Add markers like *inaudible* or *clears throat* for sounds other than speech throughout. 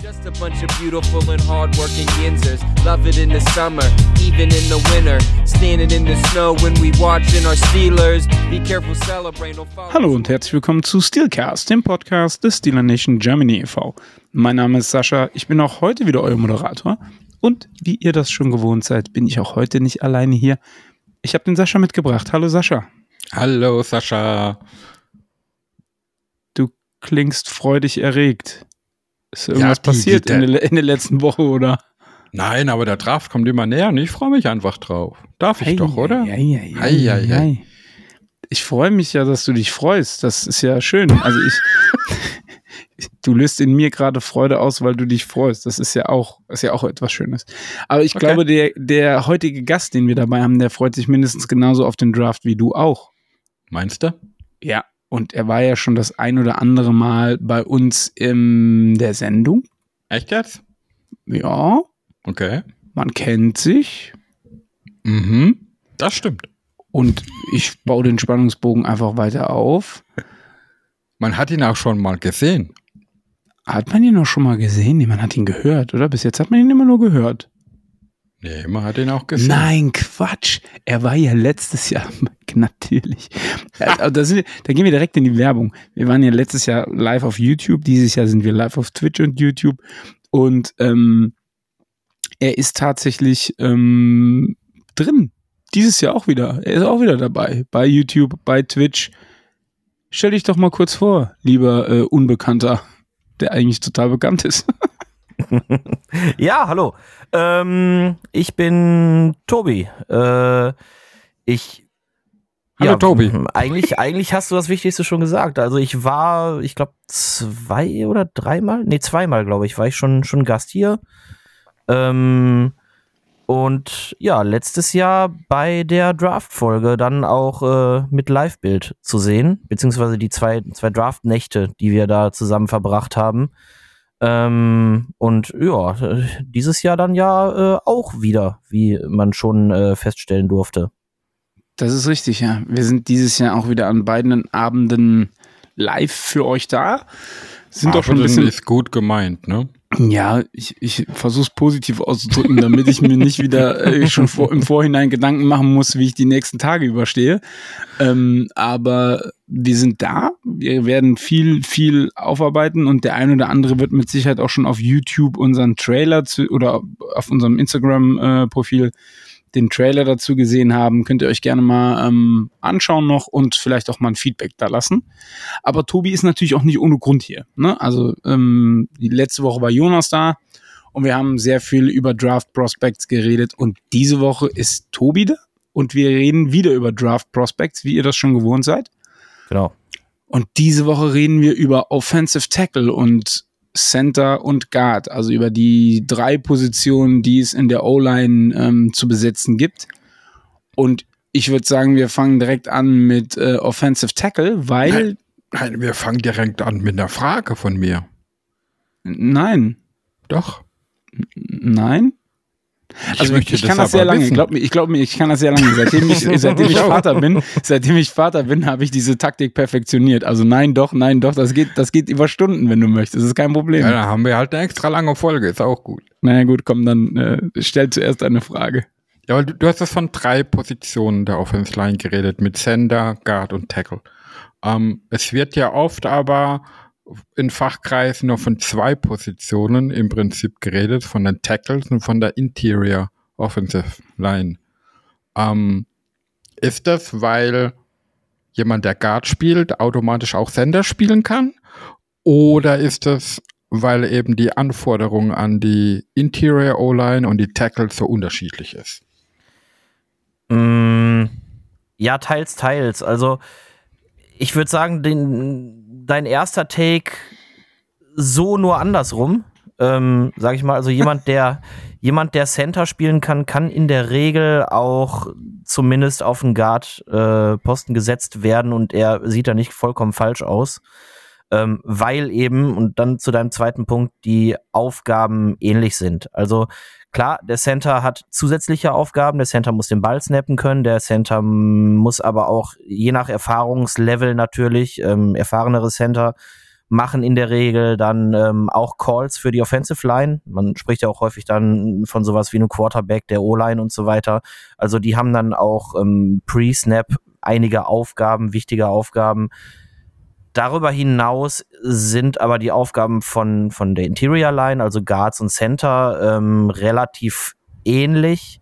Just a bunch of beautiful and hardworking Yinzers. Love it in the summer, even in the winter. Standing in the snow when we watching our Steelers. Be careful, celebrate. Hallo und herzlich willkommen zu Steelcast, dem Podcast des Steeler Nation Germany e.V. Mein Name ist Sascha, ich bin auch heute wieder euer Moderator. Und wie ihr das schon gewohnt seid, bin ich auch heute nicht alleine hier. Ich habe den Sascha mitgebracht. Hallo Sascha. Hallo Sascha. Du klingst freudig erregt. Ist irgendwas die- passiert die- in, der, in der letzten Woche, oder? Nein, aber der Draft kommt immer näher und ich freue mich einfach drauf. Darf ich doch, oder? Ei, ei, Ei, ei, ei. ei. Ich freue mich ja, dass du dich freust. Das ist ja schön. Also ich, *laughs* du löst in mir gerade Freude aus, weil du dich freust. Das ist ja auch, ist ja auch etwas Schönes. Aber ich Okay. glaube, der, der heutige Gast, den wir dabei haben, der freut sich mindestens genauso auf den Draft wie du auch. Meinst du? Ja. Und er war ja schon das ein oder andere Mal bei uns in der Sendung. Echt jetzt? Ja, Okay. man kennt sich. Mhm. Das stimmt. Und ich baue den Spannungsbogen einfach weiter auf. Man hat ihn auch schon mal gesehen. Hat man ihn noch schon mal gesehen? Nee, man hat ihn gehört, oder? Bis jetzt hat man ihn immer nur gehört. Nee, man hat ihn auch gesehen. Nein, Quatsch. Er war ja letztes Jahr, *laughs* natürlich. Also, da, sind da gehen wir direkt in die Werbung. Wir waren ja letztes Jahr live auf YouTube. Dieses Jahr sind wir live auf Twitch und YouTube. Und ähm, er ist tatsächlich ähm, drin. Dieses Jahr auch wieder. Er ist auch wieder dabei. Bei YouTube, bei Twitch. Stell dich doch mal kurz vor, lieber äh, Unbekannter, der eigentlich total bekannt ist. *laughs* *laughs* Ja, hallo. Ähm, ich bin Tobi. Äh, ich. Hallo, Tobi. Eigentlich, eigentlich hast du das Wichtigste schon gesagt. Also ich war, ich glaube, zwei oder dreimal, nee, zweimal, glaube ich, war ich schon, schon Gast hier. Ähm, und ja, letztes Jahr bei der Draft-Folge dann auch äh, mit Live-Bild zu sehen, beziehungsweise die zwei, zwei Draft-Nächte, die wir da zusammen verbracht haben. Ähm, und ja, dieses Jahr dann ja äh, auch wieder, wie man schon äh, feststellen durfte. Das ist richtig, ja. Wir sind dieses Jahr auch wieder an beiden Abenden live für euch da. Sind doch schon ein bisschen. ist gut gemeint, ne? Ja, ich, ich versuche es positiv auszudrücken, damit ich mir nicht wieder äh, schon vor, im Vorhinein Gedanken machen muss, wie ich die nächsten Tage überstehe. Ähm, aber wir sind da. Wir werden viel, viel aufarbeiten und der eine oder andere wird mit Sicherheit auch schon auf YouTube unseren Trailer zu, oder auf unserem Instagram-Profil den Trailer dazu gesehen haben. Könnt ihr euch gerne mal ähm, anschauen noch und vielleicht auch mal ein Feedback da lassen. Aber Tobi ist natürlich auch nicht ohne Grund hier. Ne? Also ähm, die letzte Woche war Jonas da und wir haben sehr viel über Draft Prospects geredet und diese Woche ist Tobi da und wir reden wieder über Draft Prospects, wie ihr das schon gewohnt seid. Genau. Und diese Woche reden wir über Offensive Tackle und Center und Guard, also über die drei Positionen, die es in der O-Line ähm, zu besetzen gibt. Und ich würde sagen, wir fangen direkt an mit äh, Offensive Tackle, weil Nein, wir fangen direkt an mit einer Frage von mir. nein, Doch. nein. Also ich kann das sehr lange. wissen. Glaub mir, ich glaube mir, ich kann das sehr lange. Seitdem ich, *laughs* seitdem ich. Vater bin, seitdem ich Vater bin, habe ich diese Taktik perfektioniert. Also nein, doch, nein, doch. Das geht, das geht über Stunden, wenn du möchtest. Das ist kein Problem. Ja, dann haben wir halt eine extra lange Folge, ist auch gut. Naja, gut, komm, dann äh, stell zuerst eine Frage. Ja, weil du, du hast das von drei Positionen der Offense Line geredet, mit Sender, Guard und Tackle. Ähm, es wird ja oft aber in Fachkreisen nur von zwei Positionen im Prinzip geredet, von den Tackles und von der Interior Offensive Line. Ähm, ist das, weil jemand, der Guard spielt, automatisch auch Sender spielen kann? Oder ist das, weil eben die Anforderung an die Interior O-Line und die Tackles so unterschiedlich ist? Mm, ja, teils, teils. Also, ich würde sagen, den, dein erster Take so nur andersrum. Ähm, sag ich mal, also jemand, der *laughs* jemand, der Center spielen kann, kann in der Regel auch zumindest auf den Guard-Posten gesetzt werden und er sieht da nicht vollkommen falsch aus. Ähm, weil eben, und dann zu deinem zweiten Punkt, die Aufgaben ähnlich sind. Also klar, der Center hat zusätzliche Aufgaben, der Center muss den Ball snappen können, der Center muss aber auch je nach Erfahrungslevel natürlich, ähm, erfahrenere Center machen in der Regel dann ähm, auch Calls für die Offensive Line. Man spricht ja auch häufig dann von sowas wie einem Quarterback, der O-Line und so weiter. Also die haben dann auch ähm, Pre-Snap einige Aufgaben, wichtige Aufgaben. Darüber hinaus sind aber die Aufgaben von, von der Interior Line, also Guards und Center, ähm, relativ ähnlich.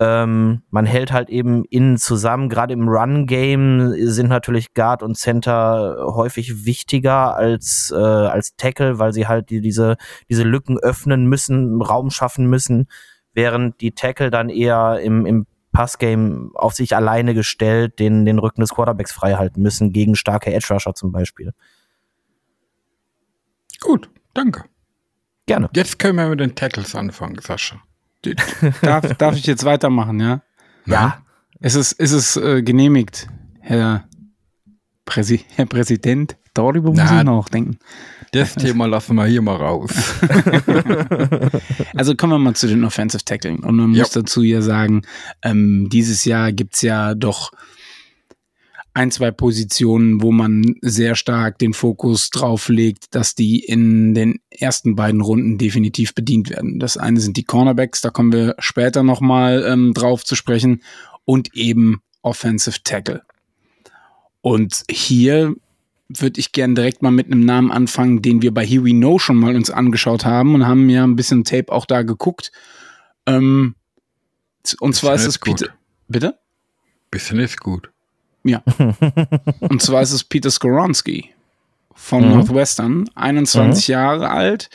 Ähm, man hält halt eben innen zusammen. Gerade im Run-Game sind natürlich Guard und Center häufig wichtiger als, äh, als Tackle, weil sie halt die, diese, diese Lücken öffnen müssen, Raum schaffen müssen, während die Tackle dann eher im, im Passgame auf sich alleine gestellt den, den Rücken des Quarterbacks frei halten müssen, gegen starke Edge-Rusher zum Beispiel. Gut, danke. Gerne. Jetzt können wir mit den Tackles anfangen, Sascha. Darf, *laughs* darf ich jetzt weitermachen, ja? Ja. Es ist, es ist äh, genehmigt, Herr, Präsi Herr Präsident. Darüber muss ich nachdenken. Das Thema lassen wir hier mal raus. *laughs* Also kommen wir mal zu den Offensive Tackling. Und man Ja. muss dazu ja sagen, ähm, dieses Jahr gibt's ja doch ein, zwei Positionen, wo man sehr stark den Fokus drauf legt, dass die in den ersten beiden Runden definitiv bedient werden. Das eine sind die Cornerbacks, da kommen wir später nochmal ähm, drauf zu sprechen, und eben Offensive Tackle. Und hier würde ich gern direkt mal mit einem Namen anfangen, den wir bei Here We Know schon mal uns angeschaut haben und haben ja ein bisschen Tape auch da geguckt. Ähm, und zwar ist Bisschen es ist gut. Peter. Bitte? Bisschen ist gut. Ja. *laughs* und zwar ist es Peter Skoronski von Mhm. Northwestern, 21 Jahre alt.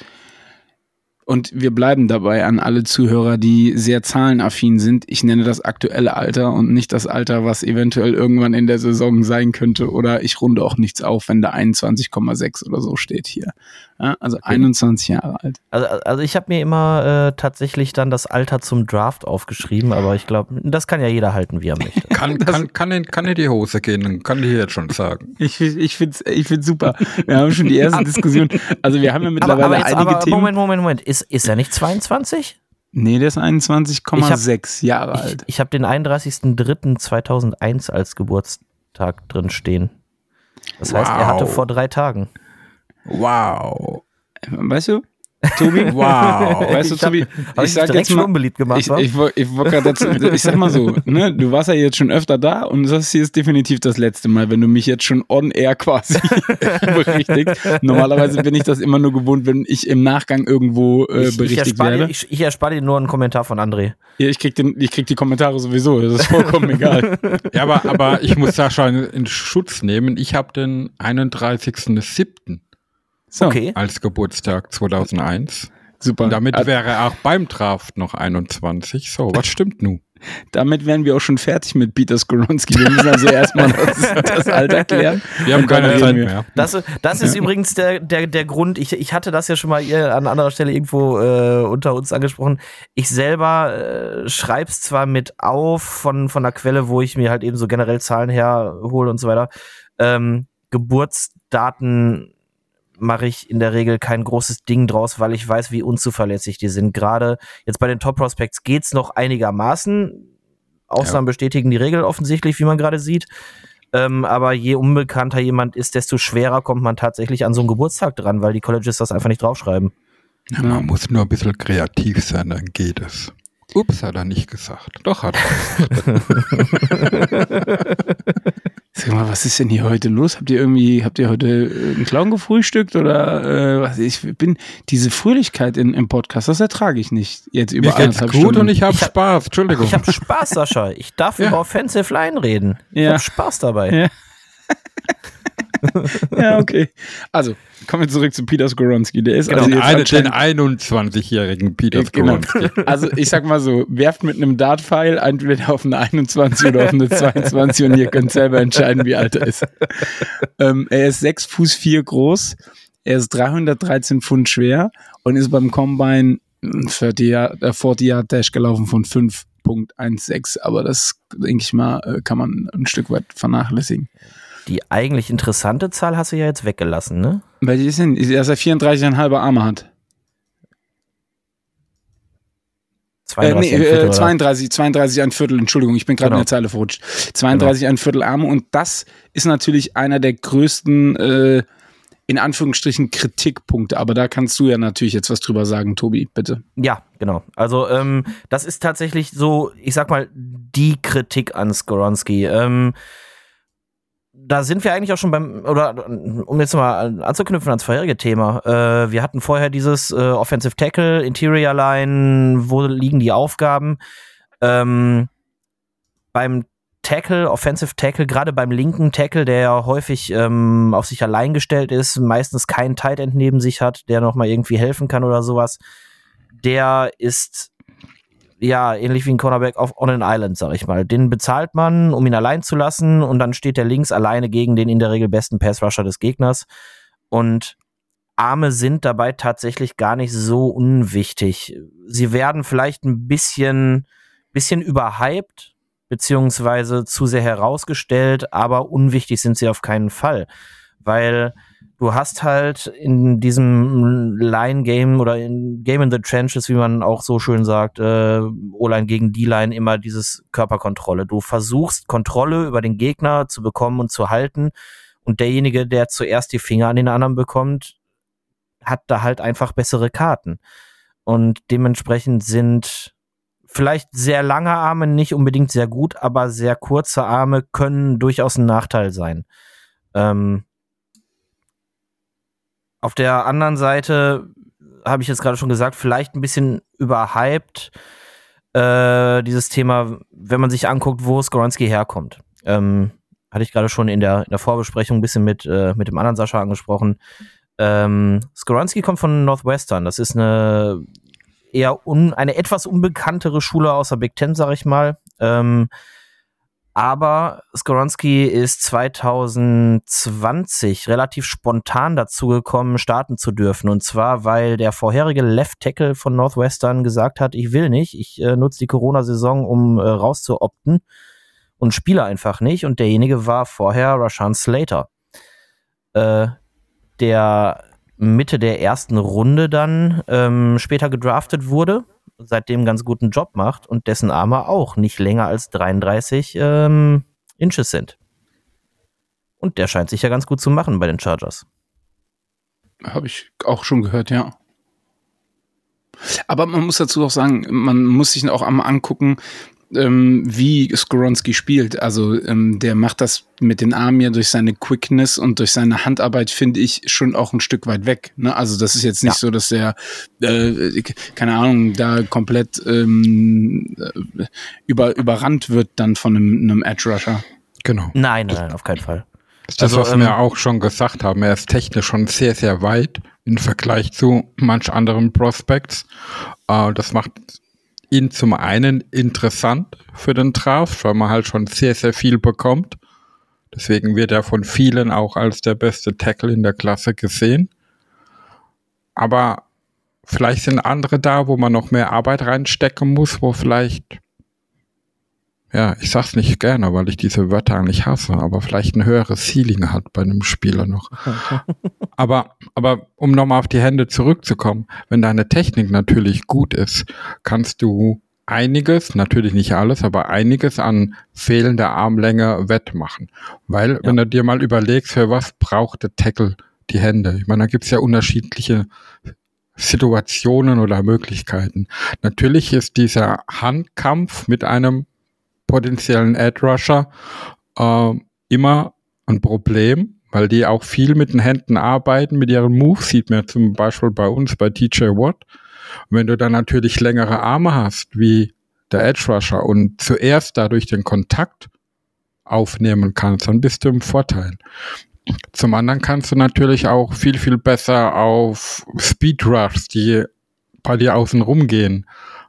Und wir bleiben dabei an alle Zuhörer, die sehr zahlenaffin sind. Ich nenne das aktuelle Alter und nicht das Alter, was eventuell irgendwann in der Saison sein könnte. Oder ich runde auch nichts auf, wenn da 21,6 oder so steht hier. Ja, also 21 Jahre alt. Also, also ich habe mir immer äh, tatsächlich dann das Alter zum Draft aufgeschrieben, aber ich glaube, das kann ja jeder halten, wie er möchte. Kann, *laughs* kann, kann, in, kann in die Hose gehen, kann ich jetzt schon sagen. *laughs* Ich, ich finde es ich find's super. Wir haben schon die erste *laughs* Diskussion. Also wir haben ja Aber, mittlerweile aber, jetzt, einige aber Themen. Moment, Moment, Moment. Ist, ist er nicht 22? Nee, der ist 21,6 Jahre Ich, alt. ich habe den 31.03.2001 als Geburtstag drin stehen. Das heißt, er hatte Wow. vor drei Tagen. Wow. Weißt du? Tobi? *laughs* Wow. Weißt du, Ich Tobi, Hab ich, direkt schon unbeliebt gemacht, ich, ich, ich, dazu, ich sag mal so, *laughs* ne, du warst ja jetzt schon öfter da und das hier ist definitiv das letzte Mal, wenn du mich jetzt schon on air quasi *laughs* berichtigst. Normalerweise bin ich das immer nur gewohnt, wenn ich im Nachgang irgendwo äh, ich, ich, berichtigt erspare dir, werde. ich, ich erspare dir nur einen Kommentar von André. ja, ich krieg, den, ich krieg die Kommentare sowieso, das ist vollkommen egal. Ja, aber, aber ich muss Sascha in, in Schutz nehmen. Ich habe den 31.07. So, Okay. als Geburtstag 2001. super. Und damit Äh, wäre er auch beim Draft noch 21. So, was stimmt nun? *laughs* damit wären wir auch schon fertig mit Peter Skoronski. Wir müssen also erstmal *laughs* das, das Alter klären. Wir haben keine Zeit mehr. Das, das ist übrigens der, der, der Grund, ich, ich hatte das ja schon mal an anderer Stelle irgendwo äh, unter uns angesprochen. Ich selber äh, schreib's zwar mit auf von, von der Quelle, wo ich mir halt eben so generell Zahlen herhole und so weiter. Ähm, Geburtsdaten mache ich in der Regel kein großes Ding draus, weil ich weiß, wie unzuverlässig die sind. Gerade jetzt bei den Top Prospects geht's noch einigermaßen. Ausnahmen bestätigen die Regel offensichtlich, wie man gerade sieht. Ähm, aber je unbekannter jemand ist, desto schwerer kommt man tatsächlich an so einen Geburtstag dran, weil die Colleges das einfach nicht draufschreiben. Ja, man muss nur ein bisschen kreativ sein, dann geht es. Ups, hat er nicht gesagt. Doch hat er. *laughs* *laughs* Sag mal, was ist denn hier heute los? Habt ihr irgendwie, habt ihr heute äh, einen Clown gefrühstückt oder äh, was? Ich bin diese Fröhlichkeit in, im Podcast, das ertrage ich nicht. Jetzt über Mir geht's anderthalb gut Stunden. und ich habe hab- Spaß. Entschuldigung. Ich habe Spaß, Sascha. Ich darf Ja. über Offensive Line reden. Ich Ja. habe Spaß dabei. Ja. *laughs* ja, okay. Also, kommen wir zurück zu Peter Skoronski. Der ist Genau, also eine, den anscheinend- 21-jährigen Peter Genau. Skoronski. *laughs* Also ich sag mal so, werft mit einem Dart-Pfeil entweder auf eine 21 oder auf eine 22 und ihr könnt selber entscheiden, wie alt er ist. ähm, er ist 6 Fuß 4 groß, er ist 313 Pfund schwer und ist beim Combine ein 40 Yard, äh, 40 Yard Dash gelaufen von 5.16, aber das, denke ich mal, äh, kann man ein Stück weit vernachlässigen. Die eigentlich interessante Zahl hast du ja jetzt weggelassen, ne? Welche ist denn, dass er 34,5 Arme hat? Äh, 32 nee, ein Viertel, äh, oder? 32, 32 ein Viertel, Entschuldigung, ich bin gerade Genau. in der Zeile verrutscht. 32 ein Viertel Arme und das ist natürlich einer der größten äh, in Anführungsstrichen Kritikpunkte. Aber da kannst du ja natürlich jetzt was drüber sagen, Tobi, bitte. Ja, genau. Also ähm, das ist tatsächlich so, ich sag mal, die Kritik an Skoronski. Ähm, da sind wir eigentlich auch schon beim, oder um jetzt mal anzuknüpfen ans vorherige Thema. Äh, wir hatten vorher dieses äh, Offensive Tackle, Interior Line, wo liegen die Aufgaben? Ähm, beim Tackle, Offensive Tackle, gerade beim linken Tackle, der ja häufig ähm, auf sich allein gestellt ist, meistens keinen Tight End neben sich hat, der nochmal irgendwie helfen kann oder sowas, der ist ja, ähnlich wie ein Cornerback auf On an Island, sag ich mal. Den bezahlt man, um ihn allein zu lassen und dann steht der links alleine gegen den in der Regel besten Passrusher des Gegners. Und Arme sind dabei tatsächlich gar nicht so unwichtig. Sie werden vielleicht ein bisschen, bisschen überhyped, beziehungsweise zu sehr herausgestellt, aber unwichtig sind sie auf keinen Fall. Weil du hast halt in diesem Line-Game oder in Game in the Trenches, wie man auch so schön sagt, äh, O-Line gegen D-Line immer dieses Körperkontrolle. Du versuchst Kontrolle über den Gegner zu bekommen und zu halten und derjenige, der zuerst die Finger an den anderen bekommt, hat da halt einfach bessere Karten. Und dementsprechend sind vielleicht sehr lange Arme nicht unbedingt sehr gut, aber sehr kurze Arme können durchaus ein Nachteil sein. Ähm, auf der anderen Seite habe ich jetzt gerade schon gesagt, vielleicht ein bisschen überhyped äh, dieses Thema, wenn man sich anguckt, wo Skoronski herkommt. Ähm, hatte ich gerade schon in der, in der Vorbesprechung ein bisschen mit, äh, mit dem anderen Sascha angesprochen. Ähm, Skoronski kommt von Northwestern. Das ist eine eher un, eine etwas unbekanntere Schule außer Big Ten, sag ich mal. Ähm, aber Skoronski ist 2020 relativ spontan dazu gekommen, starten zu dürfen. Und zwar, weil der vorherige Left Tackle von Northwestern gesagt hat, ich will nicht, ich äh, nutze die Corona-Saison, um äh, rauszuopten und spiele einfach nicht. Und derjenige war vorher Rashan Slater, äh, der Mitte der ersten Runde dann ähm, später gedraftet wurde seitdem ganz guten Job macht und dessen Arme auch nicht länger als 33 ähm, Inches sind. Und der scheint sich ja ganz gut zu machen bei den Chargers. Habe ich auch schon gehört, ja. Aber man muss dazu auch sagen, man muss sich auch einmal angucken, ähm, wie Skoronski spielt. Also ähm, der macht das mit den Armen ja durch seine Quickness und durch seine Handarbeit, finde ich, schon auch ein Stück weit weg. Ne? Also das ist jetzt nicht ja. so, dass der, äh, keine Ahnung, da komplett ähm, äh, über, überrannt wird dann von einem, einem Edge Rusher. Genau. Nein, nein, auf keinen Fall. Das ist das, also, was wir ähm, auch schon gesagt haben. Er ist technisch schon sehr, sehr weit im Vergleich zu manch anderen Prospects. Äh, das macht ihn zum einen interessant für den Draft, weil man halt schon sehr, sehr viel bekommt. Deswegen wird er von vielen auch als der beste Tackle in der Klasse gesehen. Aber vielleicht sind andere da, wo man noch mehr Arbeit reinstecken muss, wo vielleicht ja, ich sag's nicht gerne, weil ich diese Wörter eigentlich hasse, aber vielleicht ein höheres Ceiling hat bei einem Spieler noch. *laughs* aber, aber um nochmal auf die Hände zurückzukommen, wenn deine Technik natürlich gut ist, kannst du einiges, natürlich nicht alles, aber einiges an fehlender Armlänge wettmachen. Weil, ja. wenn du dir mal überlegst, für was braucht der Tackle die Hände? Ich meine, da gibt's ja unterschiedliche Situationen oder Möglichkeiten. Natürlich ist dieser Handkampf mit einem potenziellen Ad-Rusher äh, immer ein Problem, weil die auch viel mit den Händen arbeiten, mit ihren Moves, sieht man zum Beispiel bei uns, bei TJ Watt. Und wenn du dann natürlich längere Arme hast, wie der Edge Rusher und zuerst dadurch den Kontakt aufnehmen kannst, dann bist du im Vorteil. Zum anderen kannst du natürlich auch viel, viel besser auf Speed Rushs, die bei dir außen rumgehen,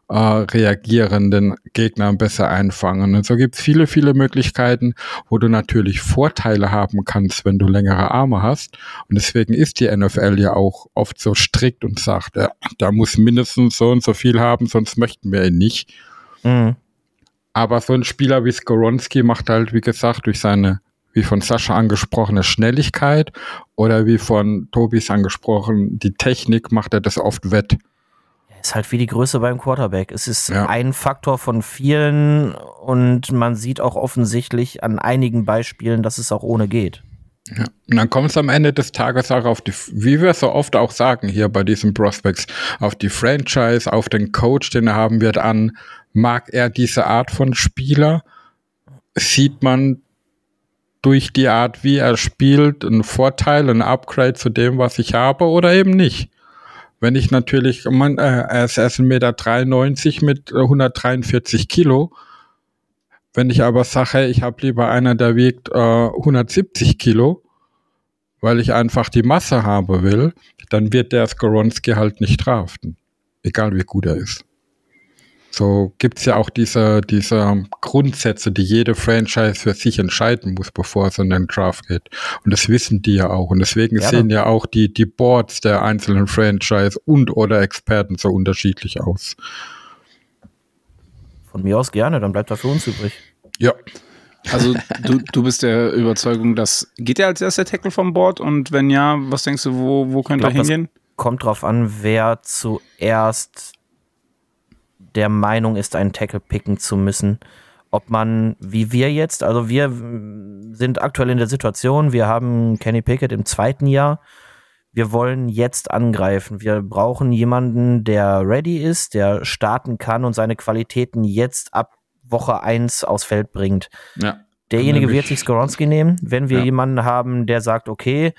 äh, reagierenden Gegner besser einfangen. Und so gibt es viele, viele Möglichkeiten, wo du natürlich Vorteile haben kannst, wenn du längere Arme hast. Und deswegen ist die NFL ja auch oft so strikt und sagt, ja, da muss mindestens so und so viel haben, sonst möchten wir ihn nicht. Mhm. Aber so ein Spieler wie Skoronski macht halt, wie gesagt, durch seine wie von Sascha angesprochene Schnelligkeit oder wie von Tobis angesprochen, die Technik macht er das oft wett ist halt wie die Größe beim Quarterback. Es ist ja. ein Faktor von vielen und man sieht auch offensichtlich an einigen Beispielen, dass es auch ohne geht. Ja. Und dann kommt es am Ende des Tages auch auf die, wie wir so oft auch sagen hier bei diesen Prospects, auf die Franchise, auf den Coach, den er haben wird, an. Mag er diese Art von Spieler? Sieht man durch die Art, wie er spielt, einen Vorteil, ein Upgrade zu dem, was ich habe oder eben nicht? Wenn ich natürlich, man, äh, er ist erst 1,93 Meter mit 143 Kilo, wenn ich aber sage, ich habe lieber einer, der wiegt äh, 170 Kilo, weil ich einfach die Masse haben will, dann wird der Skoronski halt nicht draften. Egal wie gut er ist. So gibt's ja auch diese, diese Grundsätze, die jede Franchise für sich entscheiden muss, bevor es in den Draft geht. Und das wissen die ja auch. Und deswegen Ja, sehen ja auch die, die Boards der einzelnen Franchise und oder Experten so unterschiedlich aus. Von mir aus gerne, dann bleibt er für uns übrig. Ja. Also du, du bist der Überzeugung, dass geht er als erster Tackle vom Board und wenn ja, was denkst du, wo, wo könnte er das- hingehen? Kommt drauf an, wer zuerst der Meinung ist, einen Tackle picken zu müssen. Ob man, wie wir jetzt, also wir sind aktuell in der Situation, wir haben Kenny Pickett im zweiten Jahr. Wir wollen jetzt angreifen. Wir brauchen jemanden, der ready ist, der starten kann und seine Qualitäten jetzt ab Woche 1 aufs Feld bringt. Ja. Derjenige wird sich Skoronski nehmen, wenn wir Ja. jemanden haben, der sagt, okay,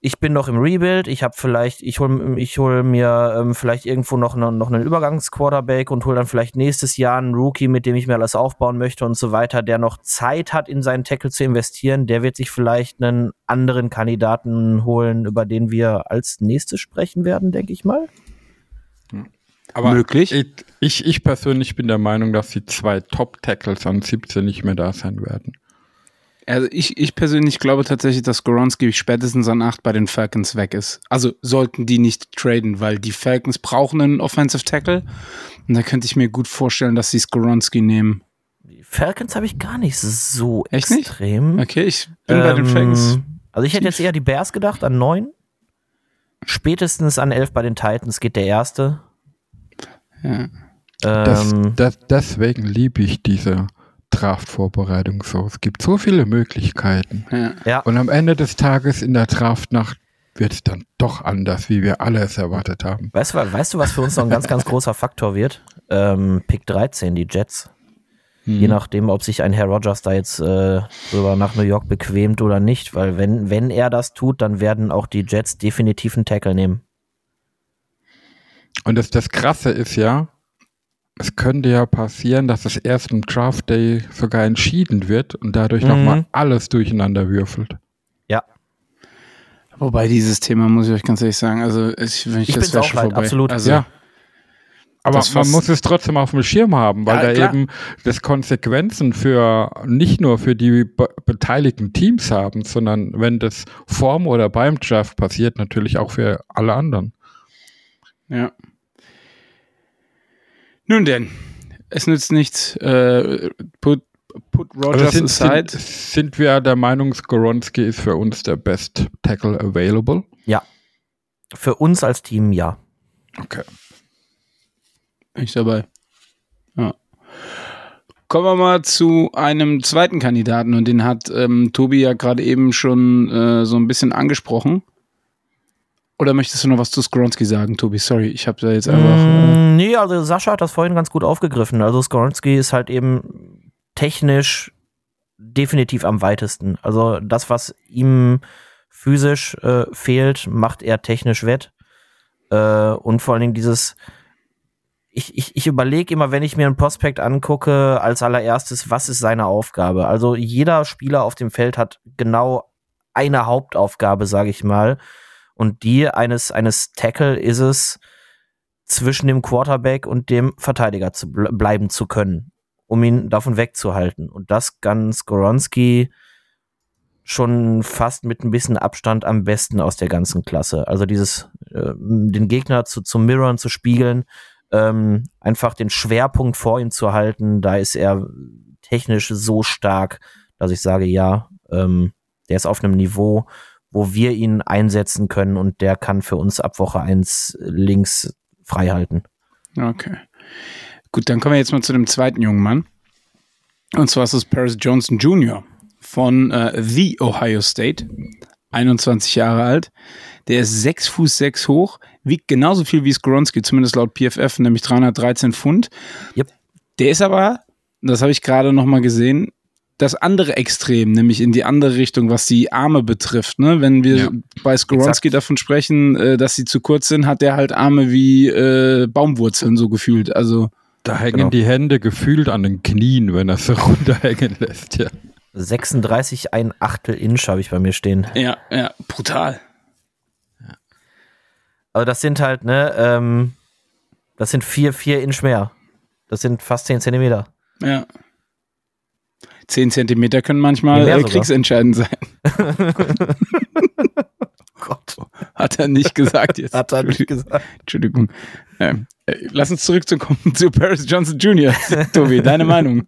ich bin noch im Rebuild, ich habe vielleicht, ich hol, ich hol mir ähm, vielleicht irgendwo noch, noch, noch einen Übergangsquarterback und hol dann vielleicht nächstes Jahr einen Rookie, mit dem ich mir alles aufbauen möchte und so weiter, der noch Zeit hat, in seinen Tackle zu investieren, der wird sich vielleicht einen anderen Kandidaten holen, über den wir als nächstes sprechen werden, denke ich mal. Aber Möglich. Ich, ich, ich persönlich bin der Meinung, dass die zwei Top-Tackles an 17 nicht mehr da sein werden. Also ich, ich persönlich glaube tatsächlich, dass Goronski spätestens an 8 bei den Falcons weg ist. Also sollten die nicht traden, weil die Falcons brauchen einen Offensive Tackle. Und da könnte ich mir gut vorstellen, dass sie Skoronski nehmen. Die Falcons habe ich gar nicht so Echt nicht? extrem. Okay, ich bin bei den Ähm, Falcons. Also ich hätte jetzt eher die Bears gedacht, an neun. Spätestens an elf bei den Titans geht der erste. Ja. Das, Ähm, das, deswegen liebe ich diese Draft-Vorbereitung so. Es gibt so viele Möglichkeiten. Ja. ja, Und am Ende des Tages in der Draftnacht wird es dann doch anders, wie wir alle es erwartet haben. weißt, du, weißt du, was für uns noch ein ganz, ganz großer Faktor wird? Ähm, Pick 13, die Jets. Hm. Je nachdem, ob sich ein Herr Rogers da jetzt äh, rüber nach New York bequemt oder nicht. Weil wenn, wenn er das tut, dann werden auch die Jets definitiv einen Tackle nehmen. Und das, das Krasse ist ja, es könnte ja passieren, dass es erst im Draft Day sogar entschieden wird und dadurch Mhm. nochmal alles durcheinander würfelt. Ja, Wobei dieses Thema, muss ich euch ganz ehrlich sagen, also ich, wenn ich, Ich das wäre auch schon vorbei. absolut. Also, ja. Aber Das man muss es trotzdem auf dem Schirm haben, weil Ja, da klar. eben das Konsequenzen für nicht nur für die be beteiligten Teams haben, sondern wenn das vorm oder beim Draft passiert, natürlich auch für alle anderen. Ja. Nun denn, es nützt nichts. Äh, put, put Rogers sind, aside. sind, sind wir der Meinung, Skoronski ist für uns der Best Tackle available? ja. Für uns als Team ja. Okay. Bin ich dabei. Ja. Kommen wir mal zu einem zweiten Kandidaten und den hat ähm, Tobi ja gerade eben schon äh, so ein bisschen angesprochen. Oder möchtest du noch was zu Skronski sagen, Tobi? Sorry, ich habe da jetzt einfach. Äh, Mm, nee, also Sascha hat das vorhin ganz gut aufgegriffen. Also Skoronski ist halt eben technisch definitiv am weitesten. Also das, was ihm physisch äh, fehlt, macht er technisch wett. Äh, und vor allen Dingen dieses, ich, ich, ich überlege immer, wenn ich mir einen Prospekt angucke, als allererstes, was ist seine Aufgabe? Also jeder Spieler auf dem Feld hat genau eine Hauptaufgabe, sage ich mal. Und die eines, eines Tackle ist es, zwischen dem Quarterback und dem Verteidiger zu ble bleiben zu können, um ihn davon wegzuhalten. Und das kann Skoronski schon fast mit ein bisschen Abstand am besten aus der ganzen Klasse. Also dieses, äh, den Gegner zu, zu mirrorn, zu spiegeln, ähm, einfach den Schwerpunkt vor ihm zu halten, da ist er technisch so stark, dass ich sage, ja, ähm, der ist auf einem Niveau, wo wir ihn einsetzen können und der kann für uns ab Woche 1 links frei halten. Okay. Gut, dann kommen wir jetzt mal zu dem zweiten jungen Mann. Und zwar ist es Paris Johnson Jr. von äh, The Ohio State, 21 Jahre alt. Der ist 6 Fuß 6 hoch, wiegt genauso viel wie Skoronski, zumindest laut PFF, nämlich 313 Pfund. Yep. Der ist aber, das habe ich gerade noch mal gesehen, das andere Extrem, nämlich in die andere Richtung, was die Arme betrifft. Ne? Wenn wir Ja. bei Skoronski davon sprechen, äh, dass sie zu kurz sind, hat der halt Arme wie äh, Baumwurzeln so gefühlt. Also Da hängen Genau. die Hände gefühlt an den Knien, wenn er so *laughs* runterhängen lässt, ja. 36, ein Achtel Inch habe ich bei mir stehen. ja, ja, brutal. Also das sind halt, ne, ähm, das sind vier, vier Inch mehr. Das sind fast 10 Zentimeter. Ja. Zehn Zentimeter können manchmal äh, kriegsentscheidend sein. *laughs* Gott, Hat er nicht gesagt jetzt. hat er nicht gesagt. Entschuldigung. Ähm, äh, lass uns zurückzukommen *laughs* zu Paris Johnson Jr. *laughs* Tobi, deine Meinung?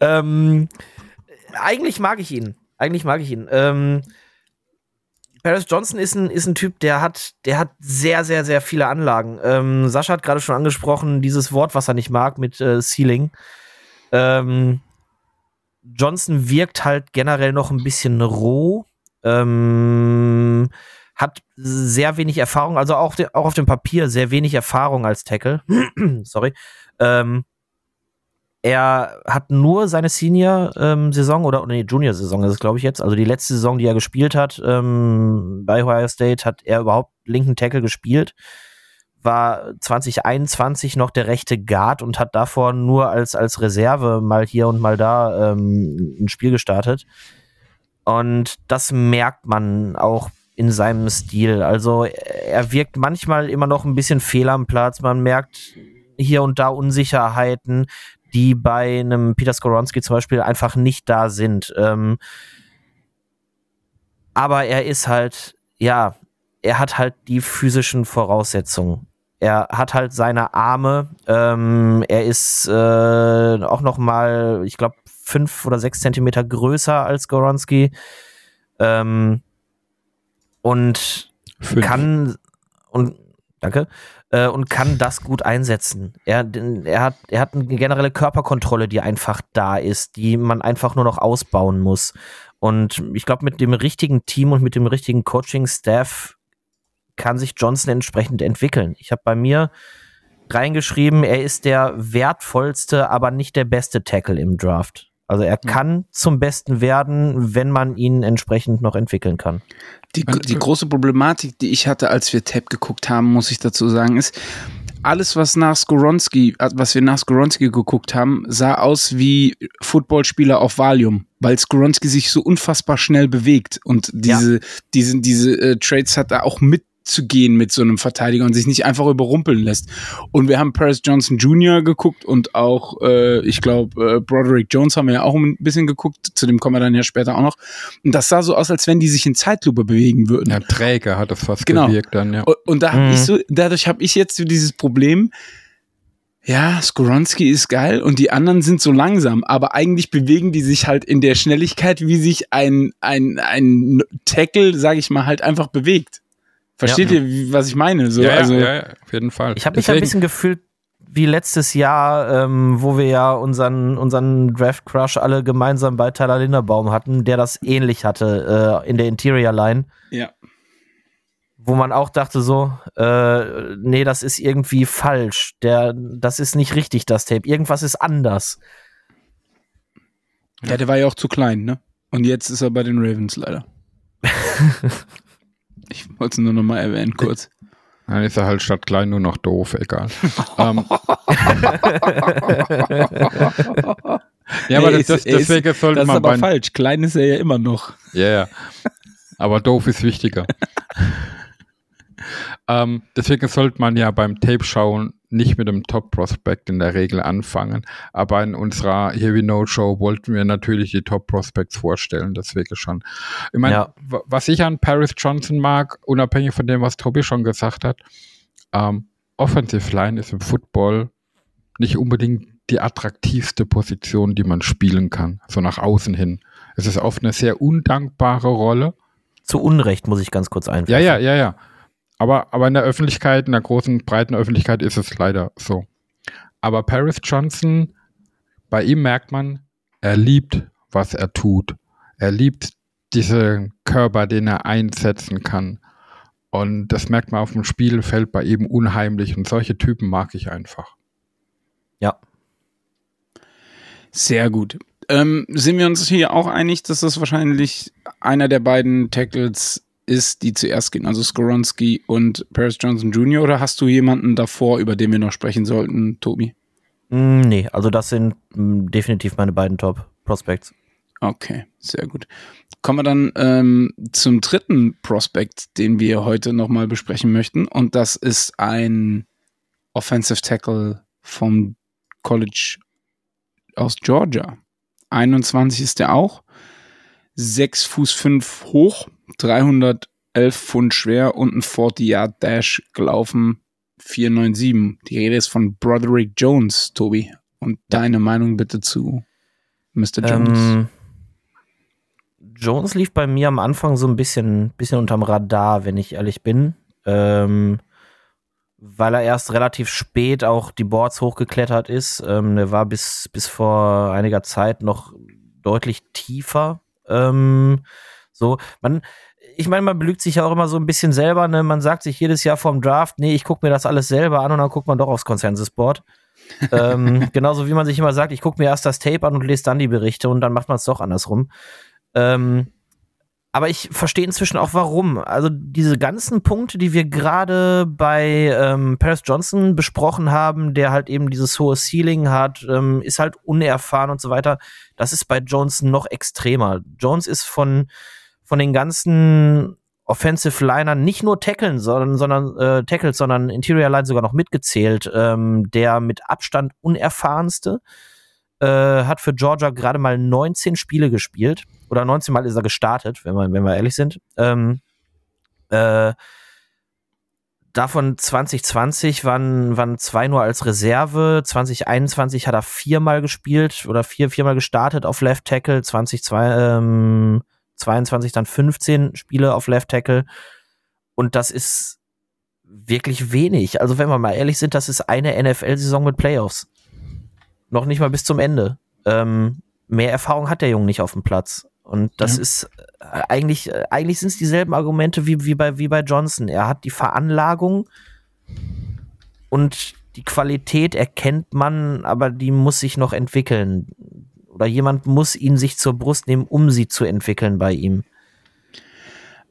Ähm, eigentlich mag ich ihn. Eigentlich mag ich ihn. Ähm, Paris Johnson ist ein, ist ein Typ, der hat, der hat sehr, sehr, sehr viele Anlagen. Ähm, Sascha hat gerade schon angesprochen, dieses Wort, was er nicht mag, mit äh, Ceiling. Ähm, Johnson wirkt halt generell noch ein bisschen roh. Ähm, hat sehr wenig Erfahrung, also auch, de, auch auf dem Papier sehr wenig Erfahrung als Tackle. *clears throat* Sorry. Ähm, er hat nur seine Senior-Saison oder, oder nee, Junior-Saison ist es, glaube ich, jetzt. Also die letzte Saison, die er gespielt hat ähm, bei Ohio State, hat er überhaupt linken Tackle gespielt. War 2021 noch der rechte Guard und hat davor nur als, als Reserve mal hier und mal da ähm, ein Spiel gestartet. Und das merkt man auch in seinem Stil. Also er wirkt manchmal immer noch ein bisschen fehl am Platz. Man merkt hier und da Unsicherheiten, die bei einem Peter Skoronski zum Beispiel einfach nicht da sind. Ähm, aber er ist halt, ja, er hat halt die physischen Voraussetzungen. Er hat halt seine Arme. Ähm, er ist äh, auch noch mal, ich glaube, fünf oder sechs Zentimeter größer als Goronski. Ähm, und Fünf. kann und danke äh, und kann das gut einsetzen. Er, er hat er hat eine generelle Körperkontrolle, die einfach da ist, die man einfach nur noch ausbauen muss. Und ich glaube, mit dem richtigen Team und mit dem richtigen Coaching-Staff kann sich Johnson entsprechend entwickeln. Ich habe bei mir reingeschrieben, er ist der wertvollste, aber nicht der beste Tackle im Draft. Also er kann zum Besten werden, wenn man ihn entsprechend noch entwickeln kann. Die, die große Problematik, die ich hatte, als wir Tab geguckt haben, muss ich dazu sagen, ist, alles, was nach Skoronski, äh, was wir nach Skoronski geguckt haben, sah aus wie Footballspieler auf Valium, weil Skoronski sich so unfassbar schnell bewegt und diese, diese, diese äh, Trades hat er auch mitzugehen mit so einem Verteidiger und sich nicht einfach überrumpeln lässt. Und wir haben Paris Johnson Jr. geguckt und auch, äh, ich glaube, äh, Broderick Jones haben wir ja auch ein bisschen geguckt, zu dem kommen wir dann ja später auch noch. Und das sah so aus, als wenn die sich in Zeitlupe bewegen würden. Ja, träge hat das fast Genau. gewirkt dann, ja. Und, und da hab Mhm. ich so, dadurch habe ich jetzt so dieses Problem, ja, Skoronski ist geil und die anderen sind so langsam, aber eigentlich bewegen die sich halt in der Schnelligkeit, wie sich ein, ein, ein Tackle, sage ich mal, halt einfach bewegt. Versteht Ja. ihr, was ich meine? So, ja, also, ja, ja, auf jeden Fall. Ich habe mich ein bisschen gefühlt wie letztes Jahr, ähm, wo wir ja unseren, unseren Draft Crush alle gemeinsam bei Tyler Linderbaum hatten, der das ähnlich hatte äh, in der Interior Line, ja. wo man auch dachte so, äh, nee, das ist irgendwie falsch, der, das ist nicht richtig, das Tape, irgendwas ist anders. ja, der war ja auch zu klein, ne? Und jetzt ist er bei den Ravens leider. *laughs* ich wollte es nur noch mal erwähnen, kurz. Dann ist er halt statt klein nur noch doof, egal. *laughs* ähm, *laughs* ja, aber Nee, das, das, ist- er ist- deswegen sollte Das ist man aber bei. falsch. Klein ist er ja immer noch. Ja, ja. Aber doof ist wichtiger. *laughs* ähm, deswegen sollte man ja beim Tape schauen nicht mit dem Top Prospect in der Regel anfangen. Aber in unserer Here We Know Show wollten wir natürlich die Top Prospects vorstellen, deswegen schon. Ich meine, Ja. wa- was ich an Paris Johnson mag, unabhängig von dem, was Tobi schon gesagt hat, ähm, Offensive Line ist im Football nicht unbedingt die attraktivste Position, die man spielen kann, so nach außen hin. Es ist oft eine sehr undankbare Rolle. Zu Unrecht muss ich ganz kurz einwerfen. Ja, ja, ja, ja. Aber, aber in der Öffentlichkeit, in der großen, breiten Öffentlichkeit ist es leider so. Aber Paris Johnson, bei ihm merkt man, er liebt, was er tut. Er liebt diesen Körper, den er einsetzen kann. Und das merkt man auf dem Spielfeld bei ihm unheimlich. Und solche Typen mag ich einfach. Ja. Sehr gut. Ähm, sind wir uns hier auch einig, dass das wahrscheinlich einer der beiden Tackles ist, die zuerst gehen, also Skoronski und Paris Johnson Jr. Oder hast du jemanden davor, über den wir noch sprechen sollten, Tobi? Mm, nee, also das sind mm, definitiv meine beiden Top-Prospects. Okay, sehr gut. Kommen wir dann ähm, zum dritten Prospect, den wir heute nochmal besprechen möchten. Und das ist ein Offensive Tackle vom College aus Georgia. 21 ist er auch. 6 Fuß 5 hoch, 311 Pfund schwer und ein 40-Yard-Dash gelaufen. 497. Die Rede ist von Broderick Jones, Tobi. Und deine Meinung bitte zu Mr. Jones. Ähm, Jones lief bei mir am Anfang so ein bisschen, bisschen unterm Radar, wenn ich ehrlich bin. Ähm, weil er erst relativ spät auch die Boards hochgeklettert ist. Ähm, er war bis, bis vor einiger Zeit noch deutlich tiefer. Ähm, so, man, ich meine, man belügt sich ja auch immer so ein bisschen selber. Ne? Man sagt sich jedes Jahr vorm Draft, nee, ich gucke mir das alles selber an und dann guckt man doch aufs Consensus-Board. *laughs* ähm, genauso wie man sich immer sagt, ich gucke mir erst das Tape an und lese dann die Berichte und dann macht man es doch andersrum. Ähm, aber ich verstehe inzwischen auch warum. Also diese ganzen Punkte, die wir gerade bei ähm, Paris Johnson besprochen haben, der halt eben dieses hohe Ceiling hat, ähm, ist halt unerfahren und so weiter. Das ist bei Jones noch extremer. Jones ist von von den ganzen Offensive Linern nicht nur Tackeln, sondern, sondern äh, Tackles, sondern Interior Line sogar noch mitgezählt. Ähm, der mit Abstand unerfahrenste äh, hat für Georgia gerade mal 19 Spiele gespielt oder 19 Mal ist er gestartet, wenn wir, wenn wir ehrlich sind. Ähm, äh, davon 2020 waren, waren zwei nur als Reserve. 2021 hat er viermal gespielt oder vier, viermal gestartet auf Left Tackle. 2022 ähm, 22 dann 15 Spiele auf Left Tackle. Und das ist wirklich wenig. Also wenn wir mal ehrlich sind, das ist eine NFL-Saison mit Playoffs. Noch nicht mal bis zum Ende. Ähm, mehr Erfahrung hat der Junge nicht auf dem Platz. Und das ja. ist äh, eigentlich, äh, eigentlich sind es dieselben Argumente wie, wie, bei, wie bei Johnson. Er hat die Veranlagung und die Qualität erkennt man, aber die muss sich noch entwickeln oder jemand muss ihn sich zur Brust nehmen, um sie zu entwickeln bei ihm.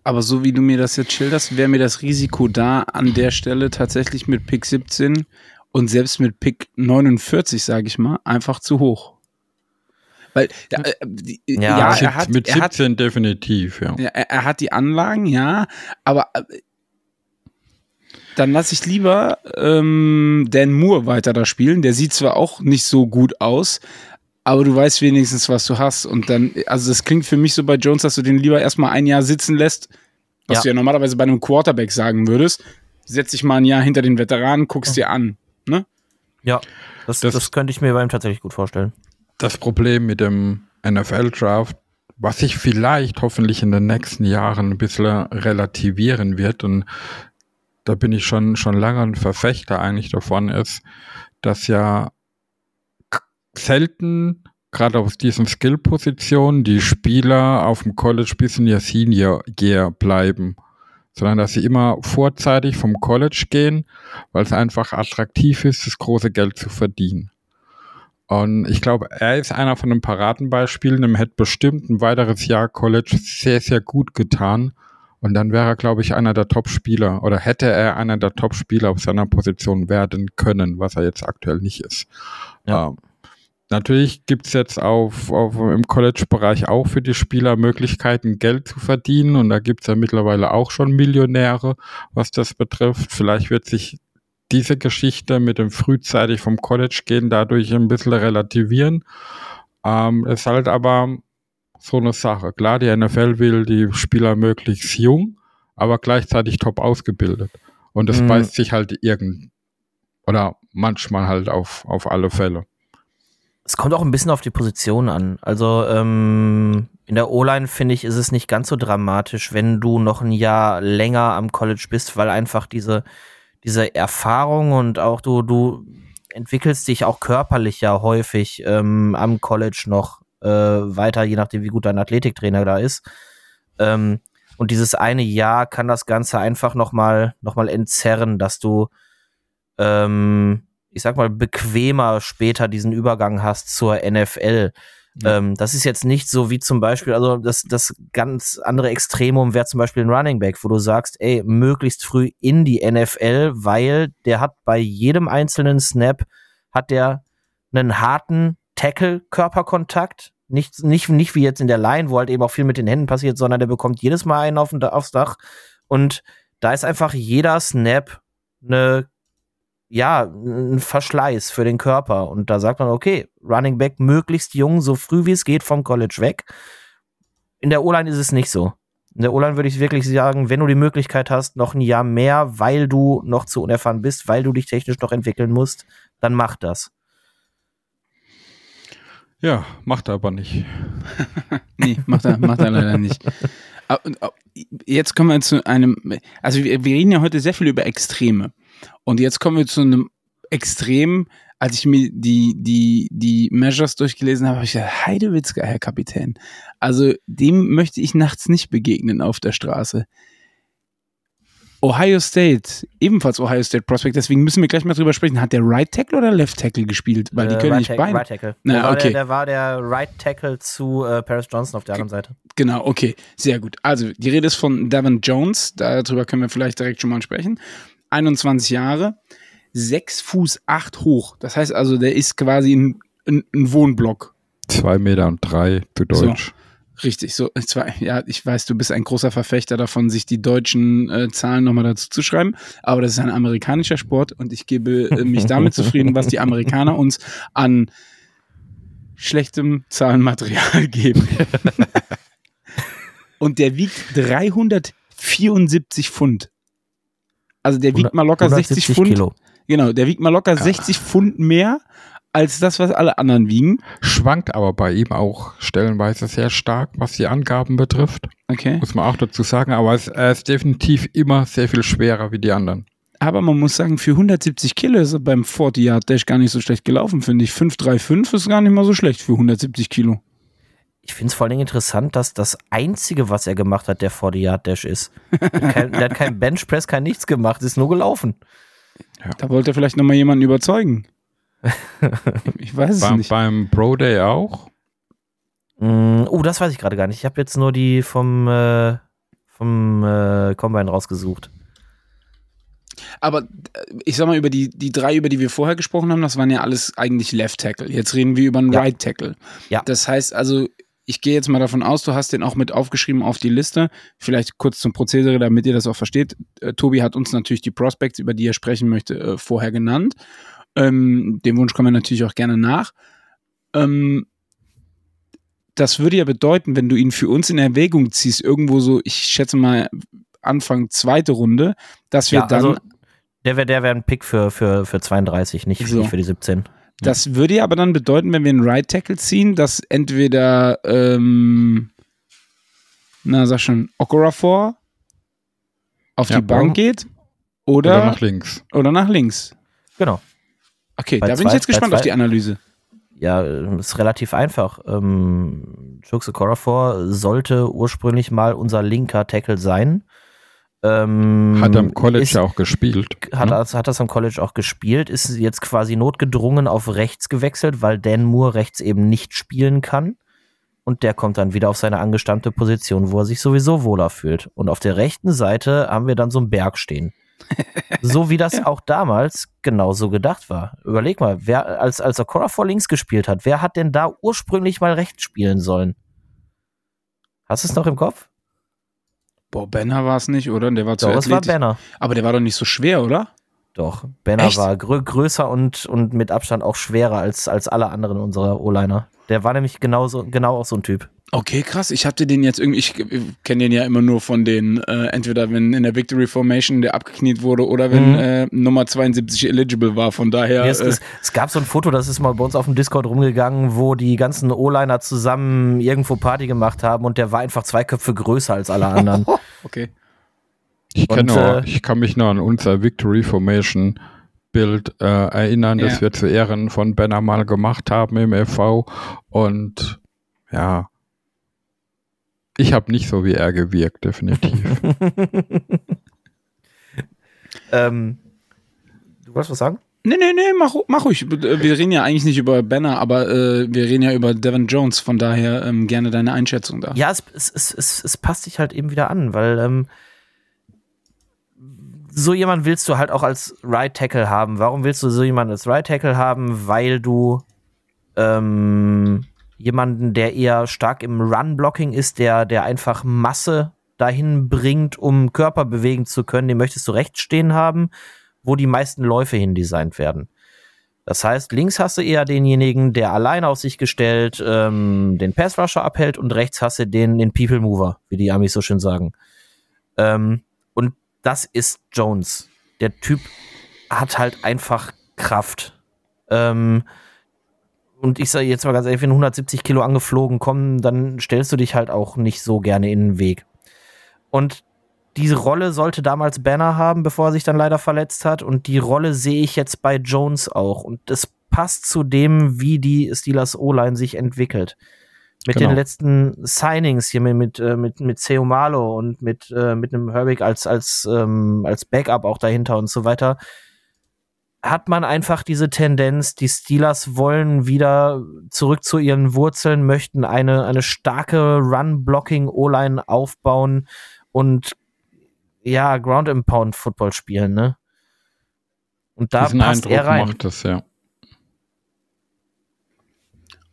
Aber so wie du mir das jetzt schilderst, wäre mir das Risiko da an der Stelle tatsächlich mit Pick 17 und selbst mit Pick 49, sage ich mal, einfach zu hoch. Weil äh, ja, ja er hat, mit 17 hat, definitiv, ja. ja er, er, hat die Anlagen, ja, aber äh, dann lasse ich lieber ähm, Dan Moore weiter da spielen. Der sieht zwar auch nicht so gut aus, aber du weißt wenigstens, was du hast. Und dann, also das klingt für mich so bei Jones, dass du den lieber erstmal ein Jahr sitzen lässt, was ja. du ja normalerweise bei einem Quarterback sagen würdest. Setz dich mal ein Jahr hinter den Veteranen, guckst dir an. Ne? Ja, das, das, das könnte ich mir bei ihm tatsächlich gut vorstellen. Das Problem mit dem NFL-Draft, was sich vielleicht hoffentlich in den nächsten Jahren ein bisschen relativieren wird, und da bin ich schon, schon lange ein Verfechter eigentlich davon, ist, dass ja selten, gerade aus diesen Skill-Positionen, die Spieler auf dem College bis in ihr Senior Year bleiben, sondern dass sie immer vorzeitig vom College gehen, weil es einfach attraktiv ist, das große Geld zu verdienen. Und ich glaube, er ist einer von den Paradenbeispielen, dem hätte bestimmt ein weiteres Jahr College sehr, sehr gut getan. Und dann wäre er, glaube ich, einer der Top-Spieler oder hätte er einer der Top-Spieler auf seiner Position werden können, was er jetzt aktuell nicht ist. Ja. Ähm, Natürlich gibt's jetzt auf, auf, im College-Bereich auch für die Spieler Möglichkeiten, Geld zu verdienen. Und da gibt's ja mittlerweile auch schon Millionäre, was das betrifft. Vielleicht wird sich diese Geschichte mit dem frühzeitig vom College gehen dadurch ein bisschen relativieren. Ähm, ist halt aber so eine Sache. Klar, die NFL will die Spieler möglichst jung, aber gleichzeitig top ausgebildet. Und es mhm. beißt sich halt irgend oder manchmal halt auf, auf alle Fälle. Es kommt auch ein bisschen auf die Position an. Also ähm, in der O-Line finde ich, ist es nicht ganz so dramatisch, wenn du noch ein Jahr länger am College bist, weil einfach diese, diese Erfahrung und auch du, du entwickelst dich auch körperlich ja häufig ähm, am College noch. äh, weiter, je nachdem, wie gut dein Athletiktrainer da ist. Ähm, und dieses eine Jahr kann das Ganze einfach nochmal noch mal entzerren, dass du, ähm, ich sag mal, bequemer später diesen Übergang hast zur NFL. Ja. Ähm, das ist jetzt nicht so wie zum Beispiel, also das, das ganz andere Extremum wäre zum Beispiel ein Running Back, wo du sagst, ey, möglichst früh in die NFL, weil der hat bei jedem einzelnen Snap, hat der einen harten Tackle-Körperkontakt, nicht, nicht, nicht wie jetzt in der Line, wo halt eben auch viel mit den Händen passiert, sondern der bekommt jedes Mal einen auf, aufs Dach. Und da ist einfach jeder Snap eine, ja, ein Verschleiß für den Körper. Und da sagt man, okay, Running Back möglichst jung, so früh wie es geht vom College weg. In der O-Line ist es nicht so. In der O-Line würde ich wirklich sagen, wenn du die Möglichkeit hast, noch ein Jahr mehr, weil du noch zu unerfahren bist, weil du dich technisch noch entwickeln musst, dann mach das. Ja, macht er aber nicht. *laughs* nee, macht er, macht er leider nicht. Jetzt kommen wir zu einem, also wir, wir reden ja heute sehr viel über Extreme. Und jetzt kommen wir zu einem Extrem, als ich mir die, die, die Measures durchgelesen habe, habe ich gedacht, Heidewitzka, Herr Kapitän. Also dem möchte ich nachts nicht begegnen auf der Straße. Ohio State, ebenfalls Ohio State Prospect, deswegen müssen wir gleich mal drüber sprechen. Hat der Right Tackle oder Left Tackle gespielt? Weil die äh, können right nicht beide. Right Tackle. Na, der, war okay. der, der war der Right Tackle zu äh, Paris Johnson auf der anderen Seite. Genau, okay, sehr gut. Also, die Rede ist von Devin Jones, darüber können wir vielleicht direkt schon mal sprechen. 21 Jahre, 6 Fuß 8 hoch. Das heißt also, der ist quasi ein, ein, ein Wohnblock. Zwei Meter und drei zu Deutsch. So. Richtig, so, zwei, ja, ich weiß, du bist ein großer Verfechter davon, sich die deutschen äh, Zahlen nochmal dazu zu schreiben, aber das ist ein amerikanischer Sport und ich gebe äh, mich *laughs* damit zufrieden, was die Amerikaner uns an schlechtem Zahlenmaterial *laughs* geben. *laughs* und der wiegt 374 Pfund. Also der wiegt mal locker 60 Pfund. Kilo. Genau, der wiegt mal locker 60 Pfund mehr als das, was alle anderen wiegen. Schwankt aber bei ihm auch stellenweise sehr stark, was die Angaben betrifft. Okay. Muss man auch dazu sagen, aber es, er ist definitiv immer sehr viel schwerer wie die anderen. Aber man muss sagen, für 170 Kilo ist er beim 40 Yard Dash gar nicht so schlecht gelaufen, finde ich. 535 ist gar nicht mal so schlecht für 170 Kilo. Ich finde es vor allen Dingen interessant, dass das Einzige, was er gemacht hat, der 40 Yard Dash ist. Der hat kein, der hat kein Benchpress, kein nichts gemacht, ist nur gelaufen. Ja. Da wollte er vielleicht nochmal jemanden überzeugen. Ich weiß es War nicht. beim Pro Day auch? Mm, oh, das weiß ich gerade gar nicht. Ich habe jetzt nur die vom, äh, vom äh, Combine rausgesucht. Aber äh, ich sag mal, über die, die drei, über die wir vorher gesprochen haben, das waren ja alles eigentlich Left Tackle. Jetzt reden wir über einen Ja. Right Tackle. Ja. Das heißt also, ich gehe jetzt mal davon aus, du hast den auch mit aufgeschrieben auf die Liste. Vielleicht kurz zum Prozedere, damit ihr das auch versteht. Äh, Tobi hat uns natürlich die Prospects, über die er sprechen möchte, äh, vorher genannt. Ähm, dem Wunsch kommen wir natürlich auch gerne nach. Ähm, das würde ja bedeuten, wenn du ihn für uns in Erwägung ziehst, irgendwo so, ich schätze mal Anfang zweite Runde, dass wir Ja, dann also der wäre der wär ein Pick für, für, für 32, nicht, So. nicht für die 17. Das würde ja aber dann bedeuten, wenn wir einen Right Tackle ziehen, dass entweder, ähm, na sag schon, Okorafor auf Ja, die Bank geht Oder, oder, nach links? oder nach links. Genau. Okay, Bei da bin ich zwei- jetzt gespannt zwei- auf die Analyse. Ja, ist relativ einfach. Ähm, Chukse Korafor sollte ursprünglich mal unser linker Tackle sein. Ähm, Hat er im College ist, ja auch gespielt. hat, ne? das, hat das am College auch gespielt, ist jetzt quasi notgedrungen auf rechts gewechselt, weil Dan Moore rechts eben nicht spielen kann. Und der kommt dann wieder auf seine angestammte Position, wo er sich sowieso wohler fühlt. Und auf der rechten Seite haben wir dann so einen Berg stehen. *laughs* so wie das auch damals genauso gedacht war. Überleg mal, wer, als, als Okora vor links gespielt hat, wer hat denn da ursprünglich mal rechts spielen sollen? Hast du es noch im Kopf? Boah, Benner war es nicht, oder? Der war zu Doch, es war. Banner. Aber der war doch nicht so schwer, oder? Doch, Banner Echt? war grö größer und, und mit Abstand auch schwerer als, als alle anderen unserer O-Liner. Der war nämlich genauso, genau auch so ein Typ. Okay, krass. Ich hatte den jetzt irgendwie, ich kenne den ja immer nur von den, äh, entweder wenn in der Victory Formation der abgekniet wurde oder wenn Mhm. äh, Nummer 72 eligible war. Von daher. Nee, es, äh, es, es gab so ein Foto, das ist mal bei uns auf dem Discord rumgegangen, wo die ganzen O-Liner zusammen irgendwo Party gemacht haben und der war einfach zwei Köpfe größer als alle anderen. *laughs* okay. Ich, Und, kenn noch, äh, ich kann mich noch an unser Victory Formation Bild äh, erinnern, Ja. das wir zu Ehren von Benner mal gemacht haben im FV. Und ja. Ich habe nicht so wie er gewirkt, definitiv. *laughs* ähm, du wolltest was sagen? Nee, nee, nee, mach, mach ruhig. Wir reden ja eigentlich nicht über Banner, aber äh, wir reden ja über Devin Jones, von daher ähm, gerne deine Einschätzung da. Ja, es, es, es, es, passt sich halt eben wieder an, weil ähm, so jemand willst du halt auch als Right Tackle haben. Warum willst du so jemanden als Right Tackle haben? Weil du ähm, jemanden, der eher stark im Run-Blocking ist, der, der einfach Masse dahin bringt, um Körper bewegen zu können, den möchtest du rechts stehen haben, wo die meisten Läufe hin designt werden. Das heißt, links hast du eher denjenigen, der allein auf sich gestellt ähm, den Pass-Rusher abhält und rechts hast du den, den People-Mover, wie die Amis so schön sagen. Ähm, und das ist Jones. Der Typ hat halt einfach Kraft. Ähm, und ich sage jetzt mal ganz ehrlich, wenn 170 Kilo angeflogen kommen, dann stellst du dich halt auch nicht so gerne in den Weg. Und diese Rolle sollte damals Banner haben, bevor er sich dann leider verletzt hat. Und die Rolle sehe ich jetzt bei Jones auch. Und das passt zu dem, wie die Steelers O-Line sich entwickelt mit genau. den letzten Signings hier mit mit äh, mit, mit Seomalo und mit äh, mit einem Herbig als als ähm, als Backup auch dahinter und so weiter hat man einfach diese Tendenz, die Steelers wollen wieder zurück zu ihren Wurzeln, möchten eine eine starke Run-Blocking O-Line aufbauen und ja Ground Impound Football spielen, ne? Und da Diesen passt Eindruck er rein. Macht das, ja.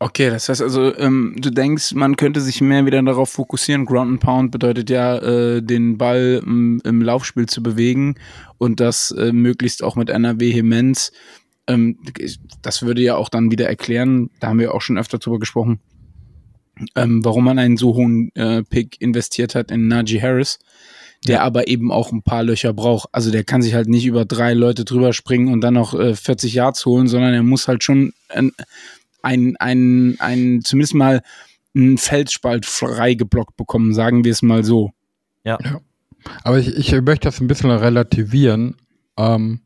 Okay, das heißt also, ähm, du denkst, man könnte sich mehr wieder darauf fokussieren. Ground and Pound bedeutet ja, äh, den Ball im, im, Laufspiel zu bewegen und das äh, möglichst auch mit einer Vehemenz. Ähm, das würde ja auch dann wieder erklären, da haben wir auch schon öfter drüber gesprochen, ähm, warum man einen so hohen äh, Pick investiert hat in Najee Harris, der ja. aber eben auch ein paar Löcher braucht. Also der kann sich halt nicht über drei Leute drüber springen und dann noch äh, 40 Yards holen, sondern er muss halt schon ein, ein, ein, zumindest mal einen Felsspalt frei geblockt bekommen, sagen wir es mal so. Ja. ja. Aber ich, ich möchte das ein bisschen relativieren, ähm,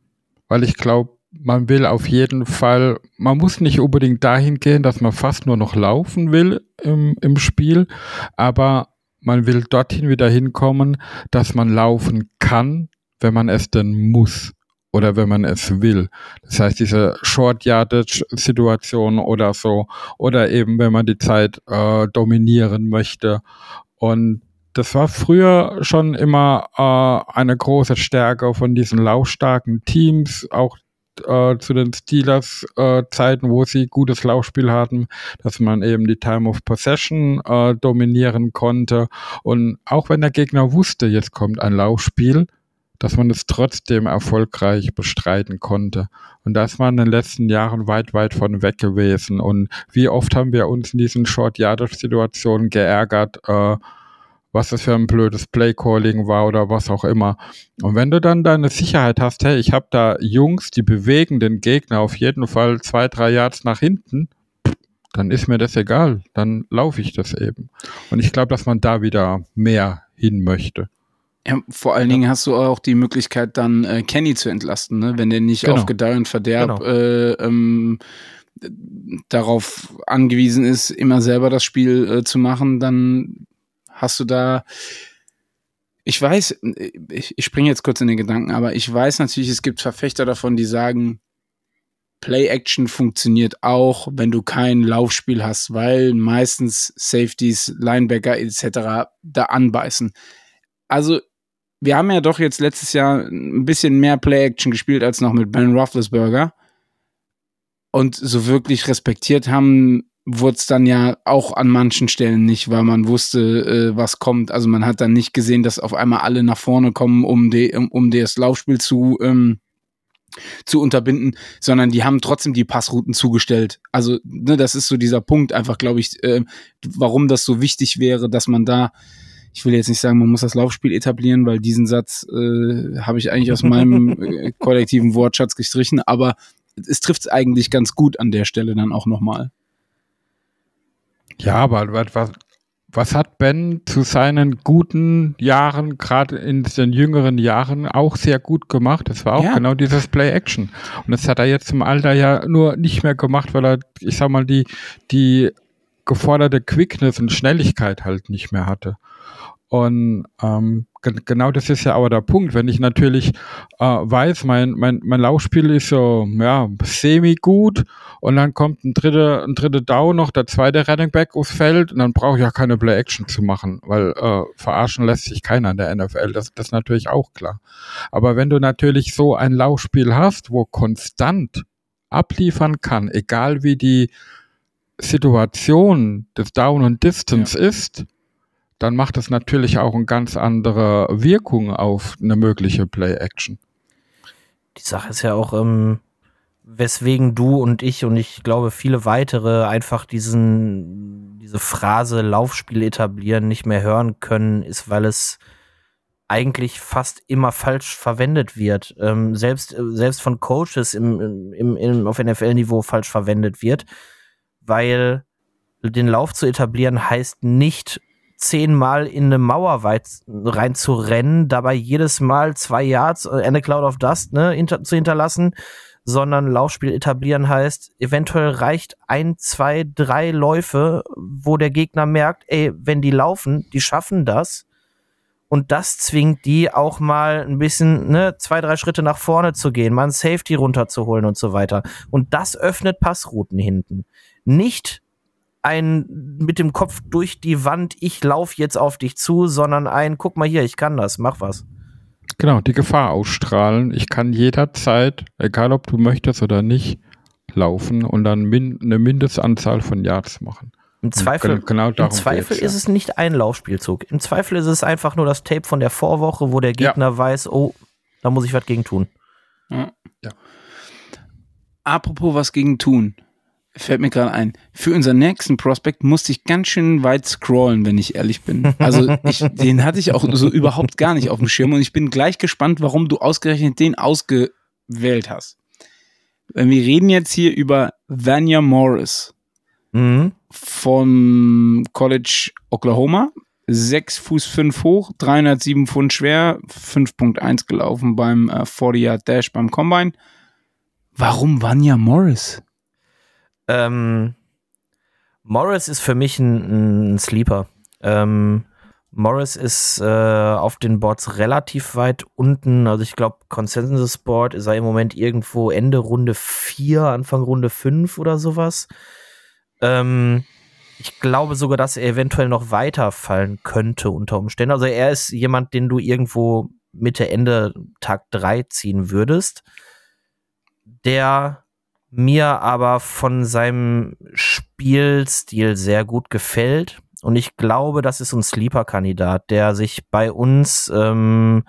weil ich glaube, man will auf jeden Fall, man muss nicht unbedingt dahin gehen, dass man fast nur noch laufen will im, im Spiel, aber man will dorthin wieder hinkommen, dass man laufen kann, wenn man es denn muss oder wenn man es will. Das heißt, diese Short Yardage Situation oder so oder eben wenn man die Zeit äh, dominieren möchte. Und das war früher schon immer äh, eine große Stärke von diesen laufstarken Teams, auch äh, zu den Steelers äh, Zeiten, wo sie gutes Laufspiel hatten, dass man eben die Time of Possession äh, dominieren konnte. Und auch wenn der Gegner wusste, jetzt kommt ein Laufspiel, dass man es trotzdem erfolgreich bestreiten konnte. Und das war in den letzten Jahren weit, weit von weg gewesen. Und wie oft haben wir uns in diesen Short-Yardage-Situationen geärgert, äh, was das für ein blödes Play-Calling war oder was auch immer. Und wenn du dann deine Sicherheit hast, hey, ich habe da Jungs, die bewegen den Gegner auf jeden Fall zwei, drei Yards nach hinten, dann ist mir das egal. Dann laufe ich das eben. Und ich glaube, dass man da wieder mehr hin möchte. Ja, vor allen Dingen hast du auch die Möglichkeit, dann äh, Kenny zu entlasten, ne? wenn der nicht genau. auf Gedeih und Verderb genau. äh, ähm, darauf angewiesen ist, immer selber das Spiel äh, zu machen, dann hast du da. Ich weiß, ich, ich springe jetzt kurz in den Gedanken, aber ich weiß natürlich, es gibt Verfechter davon, die sagen, Play-Action funktioniert auch, wenn du kein Laufspiel hast, weil meistens Safeties, Linebacker etc. da anbeißen. Also wir haben ja doch jetzt letztes Jahr ein bisschen mehr Play-Action gespielt als noch mit Ben Roethlisberger. Und so wirklich respektiert haben, wurde es dann ja auch an manchen Stellen nicht, weil man wusste, äh, was kommt. Also man hat dann nicht gesehen, dass auf einmal alle nach vorne kommen, um, die, um, um das Laufspiel zu, ähm, zu unterbinden, sondern die haben trotzdem die Passrouten zugestellt. Also ne, das ist so dieser Punkt einfach, glaube ich, äh, warum das so wichtig wäre, dass man da ich will jetzt nicht sagen, man muss das Laufspiel etablieren, weil diesen Satz äh, habe ich eigentlich aus meinem äh, *laughs* kollektiven Wortschatz gestrichen, aber es trifft es eigentlich ganz gut an der Stelle dann auch nochmal. Ja, aber was, was hat Ben zu seinen guten Jahren, gerade in den jüngeren Jahren, auch sehr gut gemacht? Das war auch ja. genau dieses Play-Action. Und das hat er jetzt im Alter ja nur nicht mehr gemacht, weil er, ich sag mal, die, die geforderte Quickness und Schnelligkeit halt nicht mehr hatte. Und ähm, genau das ist ja aber der Punkt. Wenn ich natürlich äh, weiß, mein, mein, mein Laufspiel ist so ja, semi-gut und dann kommt ein dritter, ein dritter Down noch, der zweite Running Back aufs Feld und dann brauche ich ja keine Play-Action zu machen, weil äh, verarschen lässt sich keiner in der NFL. Das, das ist natürlich auch klar. Aber wenn du natürlich so ein Laufspiel hast, wo konstant abliefern kann, egal wie die Situation des Down und Distance ja. ist, dann macht es natürlich auch eine ganz andere Wirkung auf eine mögliche Play-Action. Die Sache ist ja auch, ähm, weswegen du und ich und ich glaube viele weitere einfach diesen, diese Phrase Laufspiel etablieren nicht mehr hören können, ist, weil es eigentlich fast immer falsch verwendet wird. Ähm, selbst, selbst von Coaches im, im, im, auf NFL-Niveau falsch verwendet wird, weil den Lauf zu etablieren heißt nicht zehnmal in eine Mauer weit rein zu rennen, dabei jedes Mal zwei Yards äh, eine Cloud of Dust ne, hinter, zu hinterlassen, sondern Laufspiel etablieren heißt, eventuell reicht ein, zwei, drei Läufe, wo der Gegner merkt, ey, wenn die laufen, die schaffen das. Und das zwingt die auch mal ein bisschen, ne, zwei, drei Schritte nach vorne zu gehen, mal ein Safety runterzuholen und so weiter. Und das öffnet Passrouten hinten. Nicht ein mit dem Kopf durch die Wand, ich laufe jetzt auf dich zu, sondern ein, guck mal hier, ich kann das, mach was. Genau, die Gefahr ausstrahlen. Ich kann jederzeit, egal ob du möchtest oder nicht, laufen und dann min eine Mindestanzahl von Yards machen. Im Zweifel, genau im Zweifel ist es nicht ein Laufspielzug. Im Zweifel ist es einfach nur das Tape von der Vorwoche, wo der Gegner ja. weiß, oh, da muss ich was gegen tun. Ja. ja. Apropos was gegen tun fällt mir gerade ein, für unseren nächsten Prospect musste ich ganz schön weit scrollen, wenn ich ehrlich bin. Also ich, den hatte ich auch so überhaupt gar nicht auf dem Schirm und ich bin gleich gespannt, warum du ausgerechnet den ausgewählt hast. Wir reden jetzt hier über Vanya Morris mhm. von College Oklahoma. 6 Fuß 5 hoch, 307 Pfund schwer, 5.1 gelaufen beim äh, 40 Yard Dash beim Combine. Warum Vanya Morris? Ähm, Morris ist für mich ein, ein Sleeper. Ähm, Morris ist äh, auf den Boards relativ weit unten. Also ich glaube, Consensus Board ist er im Moment irgendwo Ende Runde 4, Anfang Runde 5 oder sowas. Ähm, ich glaube sogar, dass er eventuell noch weiter fallen könnte unter Umständen. Also er ist jemand, den du irgendwo Mitte, Ende Tag 3 ziehen würdest. Der mir aber von seinem Spielstil sehr gut gefällt. Und ich glaube, das ist ein Sleeper-Kandidat, der sich bei uns ähm,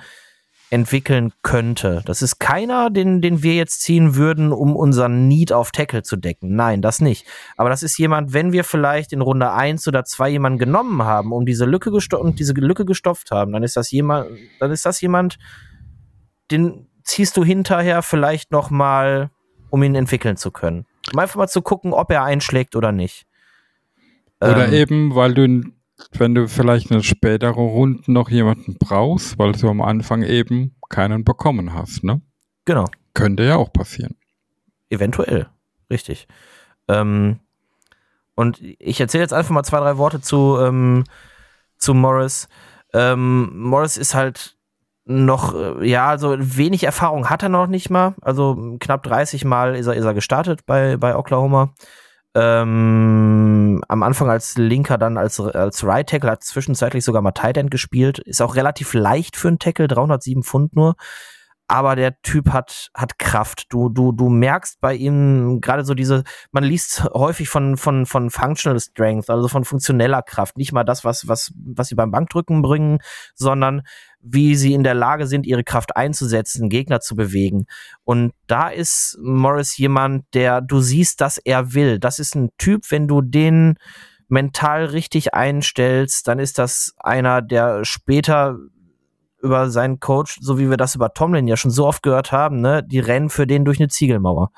entwickeln könnte. Das ist keiner, den, den wir jetzt ziehen würden, um unseren Need auf Tackle zu decken. Nein, das nicht. Aber das ist jemand, wenn wir vielleicht in Runde 1 oder 2 jemanden genommen haben, um diese Lücke und diese Lücke gestopft haben, dann ist das jemand, dann ist das jemand, den ziehst du hinterher vielleicht noch mal um ihn entwickeln zu können. Um einfach mal zu gucken, ob er einschlägt oder nicht. Oder ähm, eben, weil du, wenn du vielleicht eine spätere Runde noch jemanden brauchst, weil du am Anfang eben keinen bekommen hast, ne? Genau. Könnte ja auch passieren. Eventuell, richtig. Ähm, und ich erzähle jetzt einfach mal zwei, drei Worte zu, ähm, zu Morris. Ähm, Morris ist halt noch, äh, ja, also wenig Erfahrung hat er noch nicht mal. Also knapp 30 Mal ist er, ist er gestartet bei, bei Oklahoma. Ähm, am Anfang als Linker, dann als, als Right Tackle, hat zwischenzeitlich sogar mal Tight End gespielt. Ist auch relativ leicht für einen Tackle, 307 Pfund nur aber der Typ hat, hat Kraft. Du, du, du merkst bei ihm gerade so diese, man liest häufig von, von, von Functional Strength, also von funktioneller Kraft. Nicht mal das, was, was, was sie beim Bankdrücken bringen, sondern wie sie in der Lage sind, ihre Kraft einzusetzen, Gegner zu bewegen. Und da ist Morris jemand, der, du siehst, dass er will. Das ist ein Typ, wenn du den mental richtig einstellst, dann ist das einer, der später über seinen Coach, so wie wir das über Tomlin ja schon so oft gehört haben, ne, die rennen für den durch eine Ziegelmauer.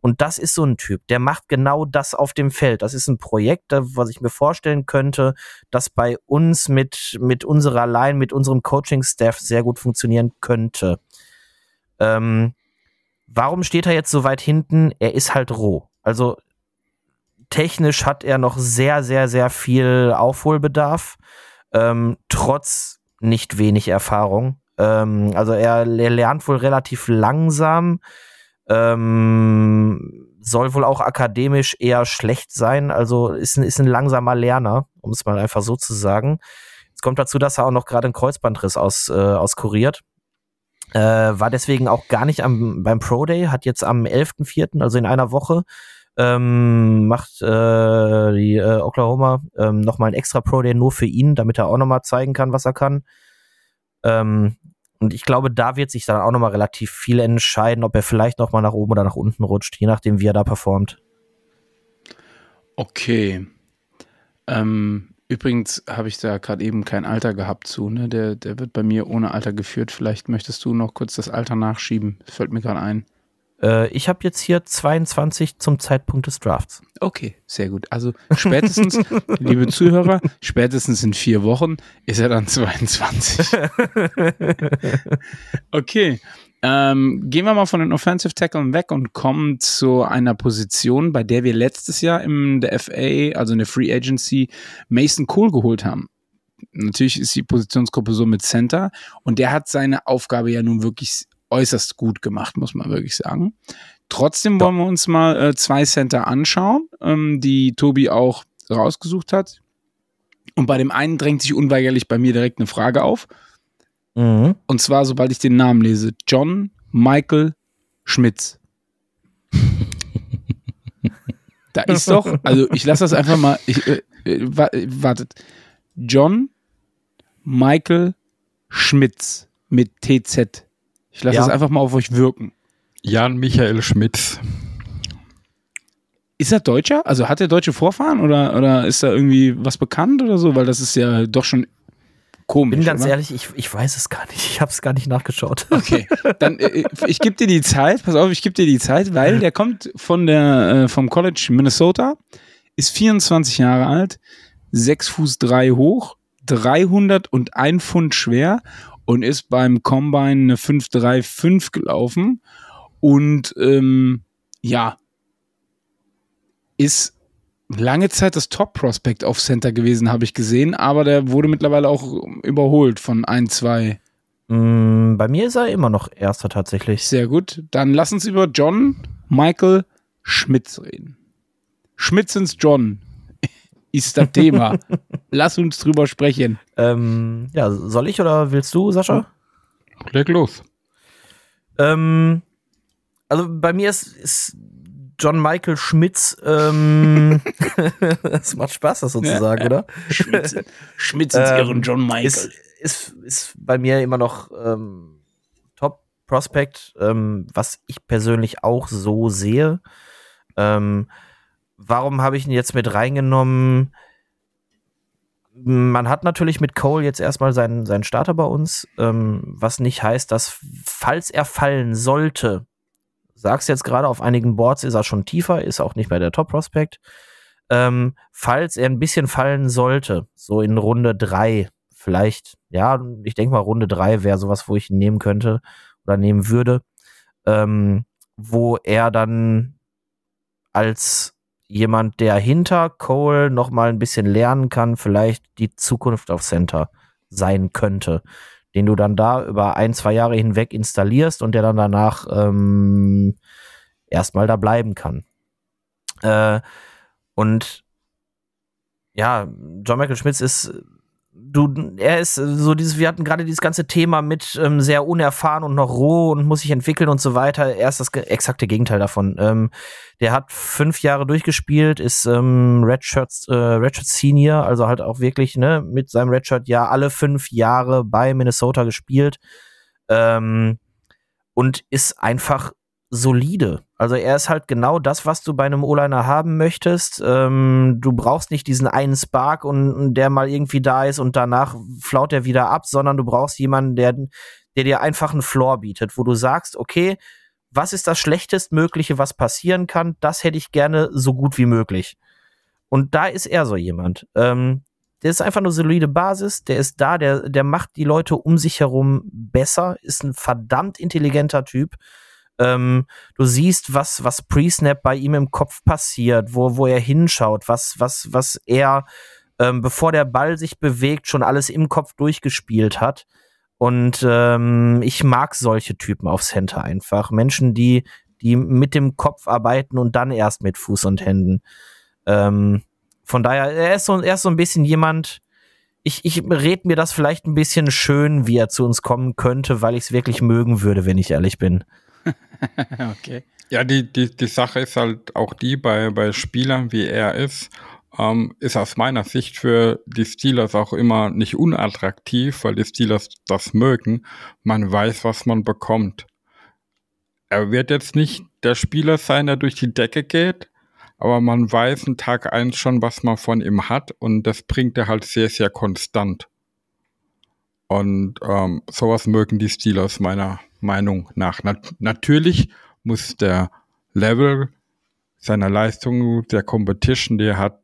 Und das ist so ein Typ, der macht genau das auf dem Feld. Das ist ein Projekt, was ich mir vorstellen könnte, das bei uns mit, mit unserer Line, mit unserem Coaching-Staff sehr gut funktionieren könnte. Ähm, warum steht er jetzt so weit hinten? Er ist halt roh. Also technisch hat er noch sehr, sehr, sehr viel Aufholbedarf, ähm, trotz nicht wenig Erfahrung. Ähm, also er, er, lernt wohl relativ langsam, ähm, soll wohl auch akademisch eher schlecht sein, also ist ein, ist ein langsamer Lerner, um es mal einfach so zu sagen. Es kommt dazu, dass er auch noch gerade einen Kreuzbandriss aus, äh, auskuriert. Äh, war deswegen auch gar nicht am, beim Pro Day, hat jetzt am 11.04., also in einer Woche, ähm, macht äh, die äh, Oklahoma ähm, nochmal ein extra Pro Day nur für ihn, damit er auch nochmal zeigen kann, was er kann. Ähm, und ich glaube, da wird sich dann auch nochmal relativ viel entscheiden, ob er vielleicht nochmal nach oben oder nach unten rutscht, je nachdem, wie er da performt. Okay. Ähm, übrigens habe ich da gerade eben kein Alter gehabt zu, ne? Der, der wird bei mir ohne Alter geführt. Vielleicht möchtest du noch kurz das Alter nachschieben. Fällt mir gerade ein. Äh, ich habe jetzt hier 22 zum Zeitpunkt des Drafts. Okay, sehr gut. Also spätestens, *laughs* liebe Zuhörer, spätestens in vier Wochen ist er dann 22. *laughs* okay. Ähm, gehen wir mal von den Offensive Tacklen weg und kommen zu einer Position, bei der wir letztes Jahr in der FA, also in der Free Agency, Mason Cole geholt haben. Natürlich ist die Positionsgruppe so mit Center und der hat seine Aufgabe ja nun wirklich äußerst gut gemacht, muss man wirklich sagen. Trotzdem wollen wir uns mal äh, zwei Center anschauen, ähm, die Tobi auch rausgesucht hat. Und bei dem einen drängt sich unweigerlich bei mir direkt eine Frage auf. Mhm. Und zwar, sobald ich den Namen lese: John Michael Schmitz. da ist doch, also ich lasse das einfach mal, ich, äh, äh, wartet. John Michael Schmitz mit TZ. Ich lasse es ja. einfach mal auf euch wirken. Jan Michael Schmitz. Ist er Deutscher? Also hat er deutsche Vorfahren oder, oder ist da irgendwie was bekannt oder so? Weil das ist ja doch schon komisch. Bin ganz oder? ehrlich, ich, ich weiß es gar nicht. Ich habe es gar nicht nachgeschaut. *laughs* Okay, dann äh, äh ich gebe dir die Zeit. Pass auf, ich gebe dir die Zeit, weil der kommt von der äh, vom College Minnesota, ist 24 Jahre alt, 6 Fuß 3 hoch, 301 Pfund schwer und ist beim Combine eine 5-3-5 gelaufen und ähm, ja, ist lange Zeit das Top-Prospect auf Center gewesen, habe ich gesehen, aber der wurde mittlerweile auch überholt von ein, zwei. Mm, bei mir ist er immer noch Erster tatsächlich. Sehr gut. Dann lass uns über John Michael Schmitz reden. Schmitzens John ist das Thema. Lass uns drüber sprechen. *laughs* Ähm, ja, soll ich oder willst du, Sascha? Leg los. Ähm, also bei mir ist, ist John Michael Schmitz. Ähm, *laughs* *laughs* das macht Spaß, das sozusagen, ja, oder? Schmitz, Schmitz ins ähm, John Michael. Ist, ist, ist bei mir immer noch ähm, Top Prospect, ähm, was ich persönlich auch so sehe. Ähm, warum habe ich ihn jetzt mit reingenommen? Man hat natürlich mit Cole jetzt erstmal seinen, seinen Starter bei uns, ähm, was nicht heißt, dass falls er fallen sollte, sagst jetzt gerade, auf einigen Boards ist er schon tiefer, ist auch nicht mehr der Top-Prospect. Ähm, falls er ein bisschen fallen sollte, so in Runde 3, vielleicht, ja, ich denke mal, Runde 3 wäre sowas, wo ich ihn nehmen könnte oder nehmen würde, ähm, wo er dann als jemand, der hinter Cole noch mal ein bisschen lernen kann, vielleicht die Zukunft auf Center sein könnte, den du dann da über ein, zwei Jahre hinweg installierst und der dann danach ähm, erstmal da bleiben kann. Äh, und ja, John Michael Schmitz ist du, er ist so dieses, wir hatten gerade dieses ganze Thema mit ähm, sehr unerfahren und noch roh und muss sich entwickeln und so weiter. Er ist das exakte Gegenteil davon. Ähm, der hat fünf Jahre durchgespielt, ist ähm, Redshirt, äh, Redshirt Senior, also halt auch wirklich ne mit seinem Redshirt ja alle fünf Jahre bei Minnesota gespielt ähm, und ist einfach solide. Also er ist halt genau das, was du bei einem O-Liner haben möchtest. Ähm, du brauchst nicht diesen einen Spark und, der mal irgendwie da ist und danach flaut er wieder ab, sondern du brauchst jemanden, der, der dir einfach einen Floor bietet, wo du sagst, okay, was ist das Schlechtestmögliche, was passieren kann? Das hätte ich gerne so gut wie möglich. Und da ist er so jemand. Ähm, der ist einfach eine solide Basis, der ist da, der, der macht die Leute um sich herum besser, ist ein verdammt intelligenter Typ Ähm, du siehst, was, was Pre-Snap bei ihm im Kopf passiert, wo, wo er hinschaut, was, was, was er, ähm, bevor der Ball sich bewegt, schon alles im Kopf durchgespielt hat. Und ähm, ich mag solche Typen auf Center einfach. Menschen, die, die mit dem Kopf arbeiten und dann erst mit Fuß und Händen. Ähm, von daher, er ist so, er ist so ein bisschen jemand, ich, ich red mir das vielleicht ein bisschen schön, wie er zu uns kommen könnte, weil ich es wirklich mögen würde, wenn ich ehrlich bin. *laughs* okay. Ja, die, die, die Sache ist halt auch die, bei, bei Spielern wie er ist, ähm, ist aus meiner Sicht für die Steelers auch immer nicht unattraktiv, weil die Steelers das mögen. Man weiß, was man bekommt. Er wird jetzt nicht der Spieler sein, der durch die Decke geht, aber man weiß in Tag eins schon, was man von ihm hat und das bringt er halt sehr, sehr konstant. Und ähm, sowas mögen die Steelers meiner Meinung nach. Na natürlich muss der Level seiner Leistung, der Competition, die er hat,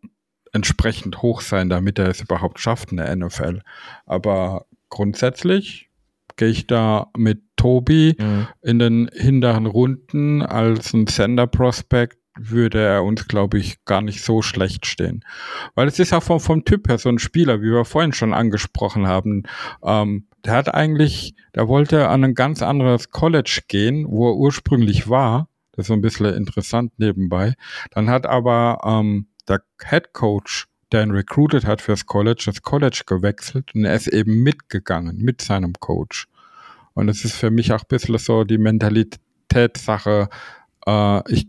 entsprechend hoch sein, damit er es überhaupt schafft in der NFL. Aber grundsätzlich gehe ich da mit Tobi mhm. in den hinteren Runden als ein Sender Prospect würde er uns, glaube ich, gar nicht so schlecht stehen. Weil es ist auch vom, vom Typ her so ein Spieler, wie wir vorhin schon angesprochen haben. Ähm, der hat eigentlich, der wollte an ein ganz anderes College gehen, wo er ursprünglich war. Das ist so ein bisschen interessant nebenbei. Dann hat aber ähm, der Head Coach, der ihn recruited hat fürs College, das College gewechselt und er ist eben mitgegangen mit seinem Coach. Und es ist für mich auch ein bisschen so die Mentalitätssache. Äh, ich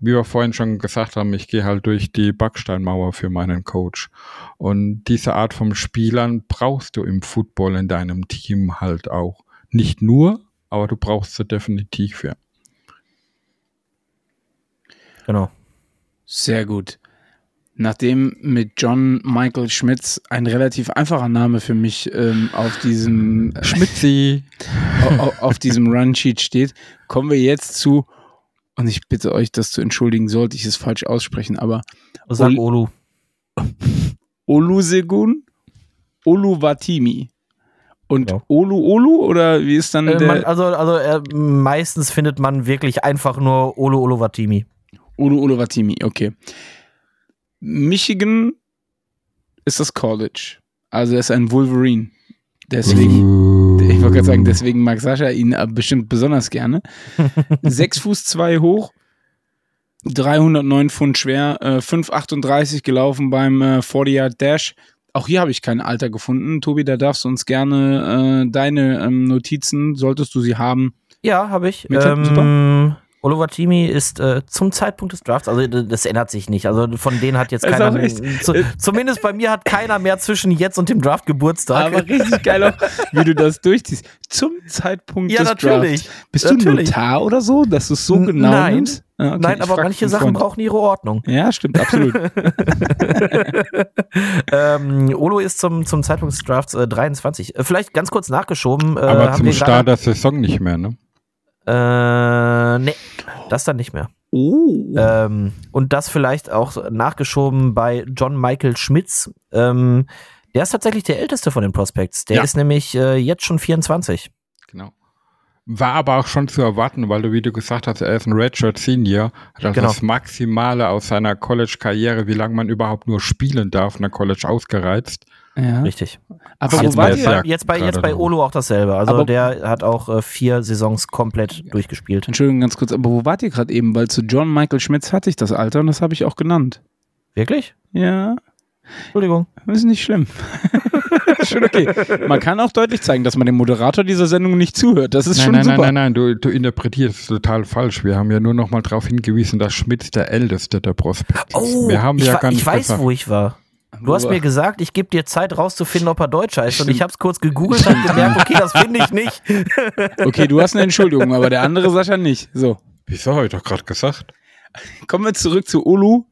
wie wir vorhin schon gesagt haben, ich gehe halt durch die Backsteinmauer für meinen Coach. Und diese Art von Spielern brauchst du im Football in deinem Team halt auch. Nicht nur, aber du brauchst sie definitiv für. Genau. Sehr gut. Nachdem mit John Michael Schmitz ein relativ einfacher Name für mich ähm, auf diesem äh, Schmitzi *laughs* auf, auf diesem Run-Sheet steht, kommen wir jetzt zu und ich bitte euch, das zu entschuldigen, sollte ich es falsch aussprechen, aber. Sag Olu. *laughs* Olusegun Oluwatimi. Und ja. Olu Olu oder wie ist dann äh, der? Man, also also äh, meistens findet man wirklich einfach nur Olu Oluwatimi. Olu Oluwatimi, okay. Michigan ist das College. Also er ist ein Wolverine. Deswegen, ich wollte gerade sagen, deswegen mag Sascha ihn bestimmt besonders gerne. *laughs* Sechs Fuß zwei hoch, 309 Pfund schwer, äh, 5,38 gelaufen beim äh, 40-Yard-Dash. Auch hier habe ich kein Alter gefunden. Tobi, da darfst du uns gerne äh, deine ähm, Notizen, solltest du sie haben. Ja, habe ich. Ähm, super. Oluwatimi ist äh, zum Zeitpunkt des Drafts, also das ändert sich nicht. Also von denen hat jetzt keiner, zu, zumindest bei mir hat keiner mehr zwischen jetzt und dem Draft Geburtstag. Aber richtig geil auch, wie du das durchziehst. Zum Zeitpunkt ja, des natürlich. Drafts. Bist natürlich. du Notar oder so, dass du es so genau Nein. nimmst? Ah, okay, Nein, aber manche Sachen brauchen ihre Ordnung. Ja, stimmt, absolut. *laughs* *laughs* ähm, Olo ist zum, zum Zeitpunkt des Drafts äh, 23. Äh, vielleicht ganz kurz nachgeschoben. Äh, aber zum Start der Saison nicht mehr, ne? Äh, nee, das dann nicht mehr. Oh. Ähm, und das vielleicht auch nachgeschoben bei John Michael Schmitz. Ähm, der ist tatsächlich der älteste von den Prospects. Der ja. ist nämlich äh, jetzt schon 24. Genau. War aber auch schon zu erwarten, weil du, wie du gesagt hast, er ist ein Redshirt Senior, hat also genau. das Maximale aus seiner College-Karriere, wie lange man überhaupt nur spielen darf, in der College ausgereizt. Ja. Richtig. Aber jetzt, bei, bei, jetzt, bei, jetzt bei Olo auch dasselbe. Also aber der hat auch äh, vier Saisons komplett durchgespielt. Entschuldigung, ganz kurz, aber wo wart ihr gerade eben? Weil zu John Michael Schmitz hatte ich das Alter und das habe ich auch genannt. Wirklich? Ja. Entschuldigung. Das ist nicht schlimm. *laughs* schon okay. Man kann auch deutlich zeigen, dass man dem Moderator dieser Sendung nicht zuhört. Das ist nein, schon nein, super. Nein, nein, nein, du, du interpretierst total falsch. Wir haben ja nur noch mal darauf hingewiesen, dass Schmitz der Älteste der Prospekt ist. Oh, Wir haben ich, ja war, gar nicht ich weiß, gesagt. wo ich war. Du hast mir gesagt, ich gebe dir Zeit rauszufinden, ob er Deutscher ist. Und ich habe es kurz gegoogelt und gemerkt, okay, das finde ich nicht. *laughs* okay, du hast eine Entschuldigung, aber der andere Sascha nicht. So. Wieso habe ich doch gerade gesagt? Kommen wir zurück zu Olu.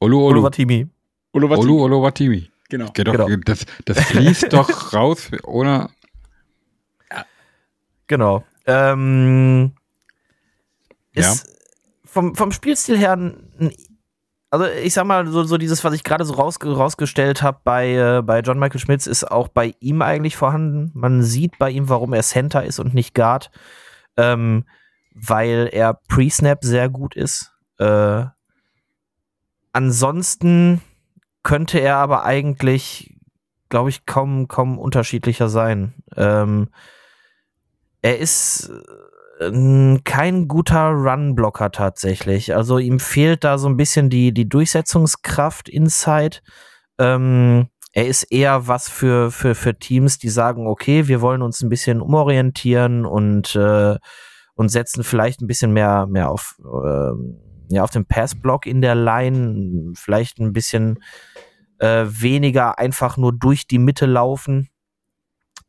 Olu, Olu. Olu Watimi. Olu, Watimi. Olu, Olu Watimi. Genau. Geht doch, genau. Das, das fließt *laughs* doch raus ohne. Ja. Genau. Ähm, ja. Ist vom, vom Spielstil her ein also ich sag mal, so, so dieses, was ich gerade so raus, rausgestellt habe bei, äh, bei John Michael Schmitz, ist auch bei ihm eigentlich vorhanden. Man sieht bei ihm, warum er Center ist und nicht Guard. Ähm, weil er Pre-Snap sehr gut ist. Äh, ansonsten könnte er aber eigentlich, glaube ich, kaum, kaum unterschiedlicher sein. Ähm, er ist kein guter Run-Blocker tatsächlich. Also ihm fehlt da so ein bisschen die, die Durchsetzungskraft inside. Ähm, er ist eher was für, für, für Teams, die sagen, okay, wir wollen uns ein bisschen umorientieren und, äh, und setzen vielleicht ein bisschen mehr, mehr auf, äh, ja, auf den Passblock in der Line, vielleicht ein bisschen äh, weniger einfach nur durch die Mitte laufen.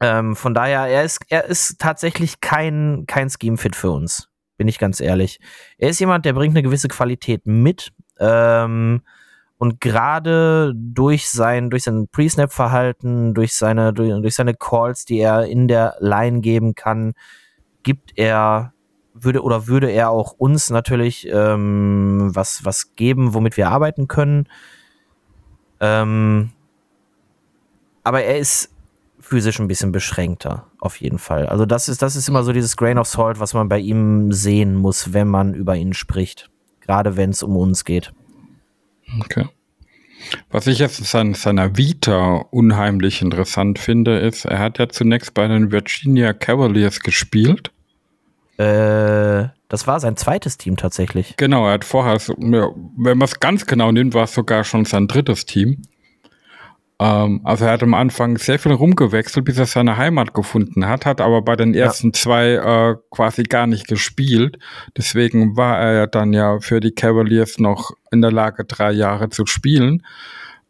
Ähm, von daher, er ist, er ist tatsächlich kein, kein Scheme-Fit für uns, bin ich ganz ehrlich. Er ist jemand, der bringt eine gewisse Qualität mit. Ähm, und gerade durch sein, durch sein Pre-Snap-Verhalten, durch seine, durch, durch seine Calls, die er in der Line geben kann, gibt er, würde oder würde er auch uns natürlich ähm, was, was geben, womit wir arbeiten können. Ähm, aber er ist physisch ein bisschen beschränkter, auf jeden Fall. Also das ist, das ist immer so dieses Grain of Salt, was man bei ihm sehen muss, wenn man über ihn spricht. Gerade wenn es um uns geht. Okay. Was ich jetzt an seiner Vita unheimlich interessant finde, ist, er hat ja zunächst bei den Virginia Cavaliers gespielt. Äh, das war sein zweites Team tatsächlich. Genau, er hat vorher, wenn man es ganz genau nimmt, war es sogar schon sein drittes Team. Ähm, also er hat am Anfang sehr viel rumgewechselt, bis er seine Heimat gefunden hat, hat aber bei den ersten ja. zwei äh, quasi gar nicht gespielt. Deswegen war er dann ja für die Cavaliers noch in der Lage, drei Jahre zu spielen.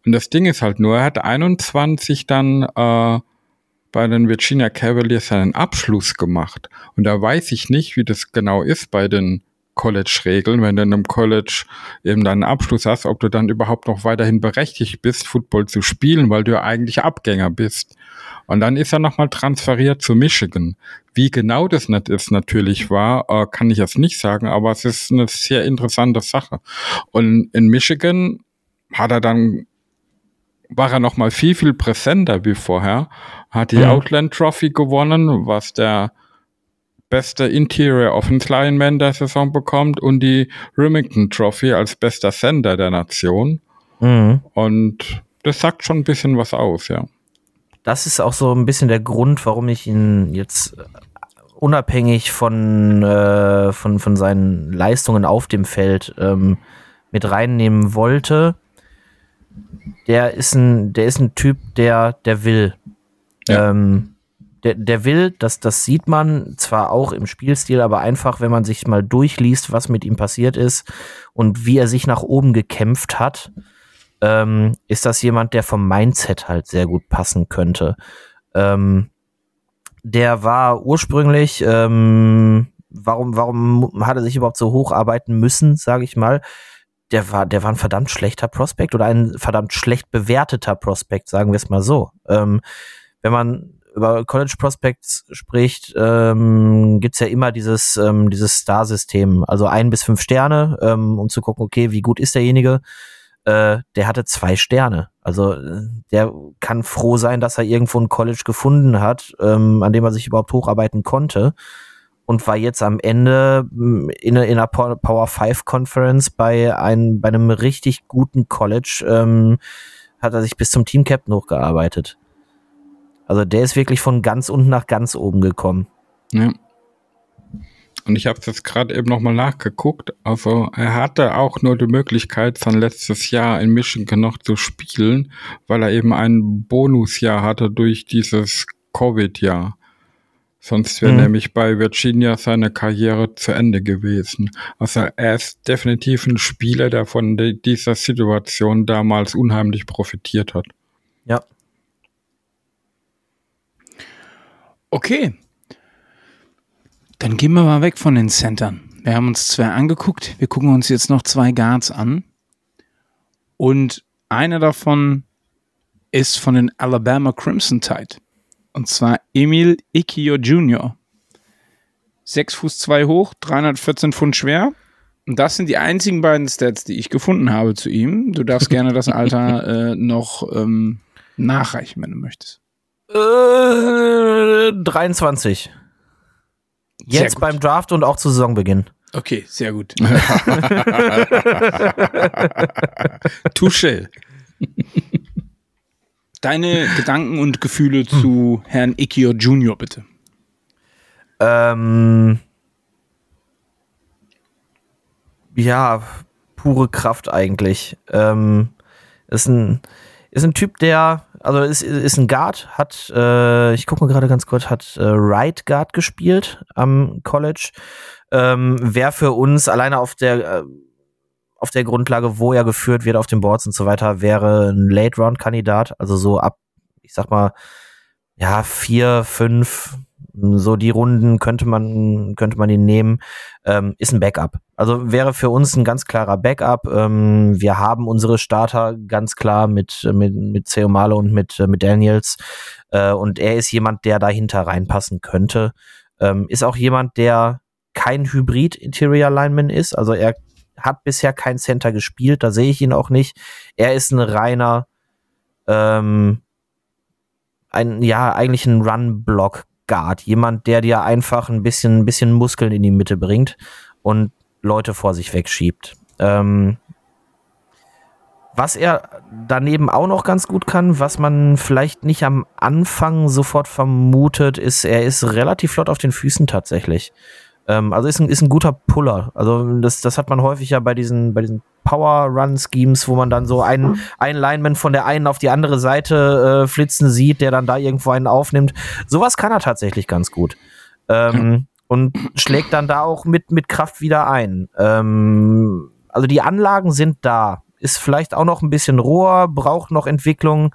Und das Ding ist halt nur, er hat 21 dann äh, bei den Virginia Cavaliers seinen Abschluss gemacht. Und da weiß ich nicht, wie das genau ist bei den College-Regeln, wenn du in einem College eben deinen Abschluss hast, ob du dann überhaupt noch weiterhin berechtigt bist, Football zu spielen, weil du ja eigentlich Abgänger bist. Und dann ist er nochmal transferiert zu Michigan. Wie genau das nicht ist natürlich war, äh, kann ich jetzt nicht sagen, aber es ist eine sehr interessante Sache. Und in Michigan hat er dann war er noch mal viel viel präsenter wie vorher, hat die mhm. Outland Trophy gewonnen, was der beste Interior Offense Lineman der Saison bekommt und die Remington Trophy als bester Sender der Nation. Mhm. Und das sagt schon ein bisschen was aus, ja. Das ist auch so ein bisschen der Grund, warum ich ihn jetzt äh, unabhängig von, äh, von, von seinen Leistungen auf dem Feld ähm, mit reinnehmen wollte. Der ist ein, der ist ein Typ, der, der will. Ja. Ähm, der, der will, das, das sieht man zwar auch im Spielstil, aber einfach, wenn man sich mal durchliest, was mit ihm passiert ist und wie er sich nach oben gekämpft hat, ähm, ist das jemand, der vom Mindset halt sehr gut passen könnte. Ähm, der war ursprünglich, ähm, warum, warum hat er sich überhaupt so hocharbeiten müssen, sage ich mal? Der war, der war ein verdammt schlechter Prospekt oder ein verdammt schlecht bewerteter Prospekt, sagen wir es mal so. Ähm, wenn man über College Prospects spricht, ähm, gibt ja immer dieses, ähm, dieses Star-System. Also ein bis fünf Sterne, ähm, um zu gucken, okay, wie gut ist derjenige. Äh, der hatte zwei Sterne. Also äh, der kann froh sein, dass er irgendwo ein College gefunden hat, ähm, an dem er sich überhaupt hocharbeiten konnte. Und war jetzt am Ende mm, in, in einer Power 5 Conference bei, einem bei einem richtig guten College, ähm, hat er sich bis zum Team Captain hochgearbeitet. Also der ist wirklich von ganz unten nach ganz oben gekommen. Ja. Und ich habe jetzt gerade eben nochmal nachgeguckt. Also er hatte auch nur die Möglichkeit, sein letztes Jahr in Michigan noch zu spielen, weil er eben ein Bonusjahr hatte durch dieses Covid-Jahr. Sonst wäre mhm. nämlich bei Virginia seine Karriere zu Ende gewesen. Also er ist definitiv ein Spieler, der von dieser Situation damals unheimlich profitiert hat. Ja, Okay. Dann gehen wir mal weg von den Centern. Wir haben uns zwei angeguckt. Wir gucken uns jetzt noch zwei Guards an. Und einer davon ist von den Alabama Crimson Tide. Und zwar Emil Ikio Jr. 6 Fuß 2 hoch, 314 Pfund schwer. Und das sind die einzigen beiden Stats, die ich gefunden habe zu ihm. Du darfst gerne das Alter *laughs* äh, noch ähm, nachreichen, wenn du möchtest. Äh, 23. Jetzt beim Draft und auch zu Saisonbeginn. Okay, sehr gut. *laughs* Touche. Deine Gedanken und Gefühle zu Herrn Ikio Junior, bitte. Ähm, ja, pure Kraft eigentlich. Ähm, ist ein, ist ein Typ, der, also ist, ist ein Guard, hat, äh, ich gucke mal gerade ganz kurz, hat äh, Right Guard gespielt am College. Ähm, Wäre für uns alleine auf der, äh, auf der Grundlage, wo er geführt wird auf den Boards und so weiter, wäre ein Late-Round-Kandidat. Also so ab, ich sag mal, ja, vier, fünf, so die Runden könnte man, könnte man ihn nehmen, ähm, ist ein Backup. Also wäre für uns ein ganz klarer Backup. Ähm, wir haben unsere Starter ganz klar mit, mit, mit Ceomalo und mit, mit Daniels. Äh, und er ist jemand, der dahinter reinpassen könnte. Ähm, ist auch jemand, der kein Hybrid-Interior Lineman ist. Also er hat bisher kein Center gespielt, da sehe ich ihn auch nicht. Er ist ein reiner, ähm, ein, ja, eigentlich ein Run-Block Guard, jemand, der dir einfach ein bisschen, ein bisschen Muskeln in die Mitte bringt und Leute vor sich wegschiebt. Ähm, was er daneben auch noch ganz gut kann, was man vielleicht nicht am Anfang sofort vermutet, ist, er ist relativ flott auf den Füßen tatsächlich. Ähm, also ist ein, ist ein guter Puller. Also das, das hat man häufig ja bei diesen, bei diesen Power-Run-Schemes, wo man dann so einen, einen Lineman von der einen auf die andere Seite äh, flitzen sieht, der dann da irgendwo einen aufnimmt. Sowas kann er tatsächlich ganz gut. Ähm, und schlägt dann da auch mit, mit Kraft wieder ein. Ähm, also die Anlagen sind da. Ist vielleicht auch noch ein bisschen roher, braucht noch Entwicklung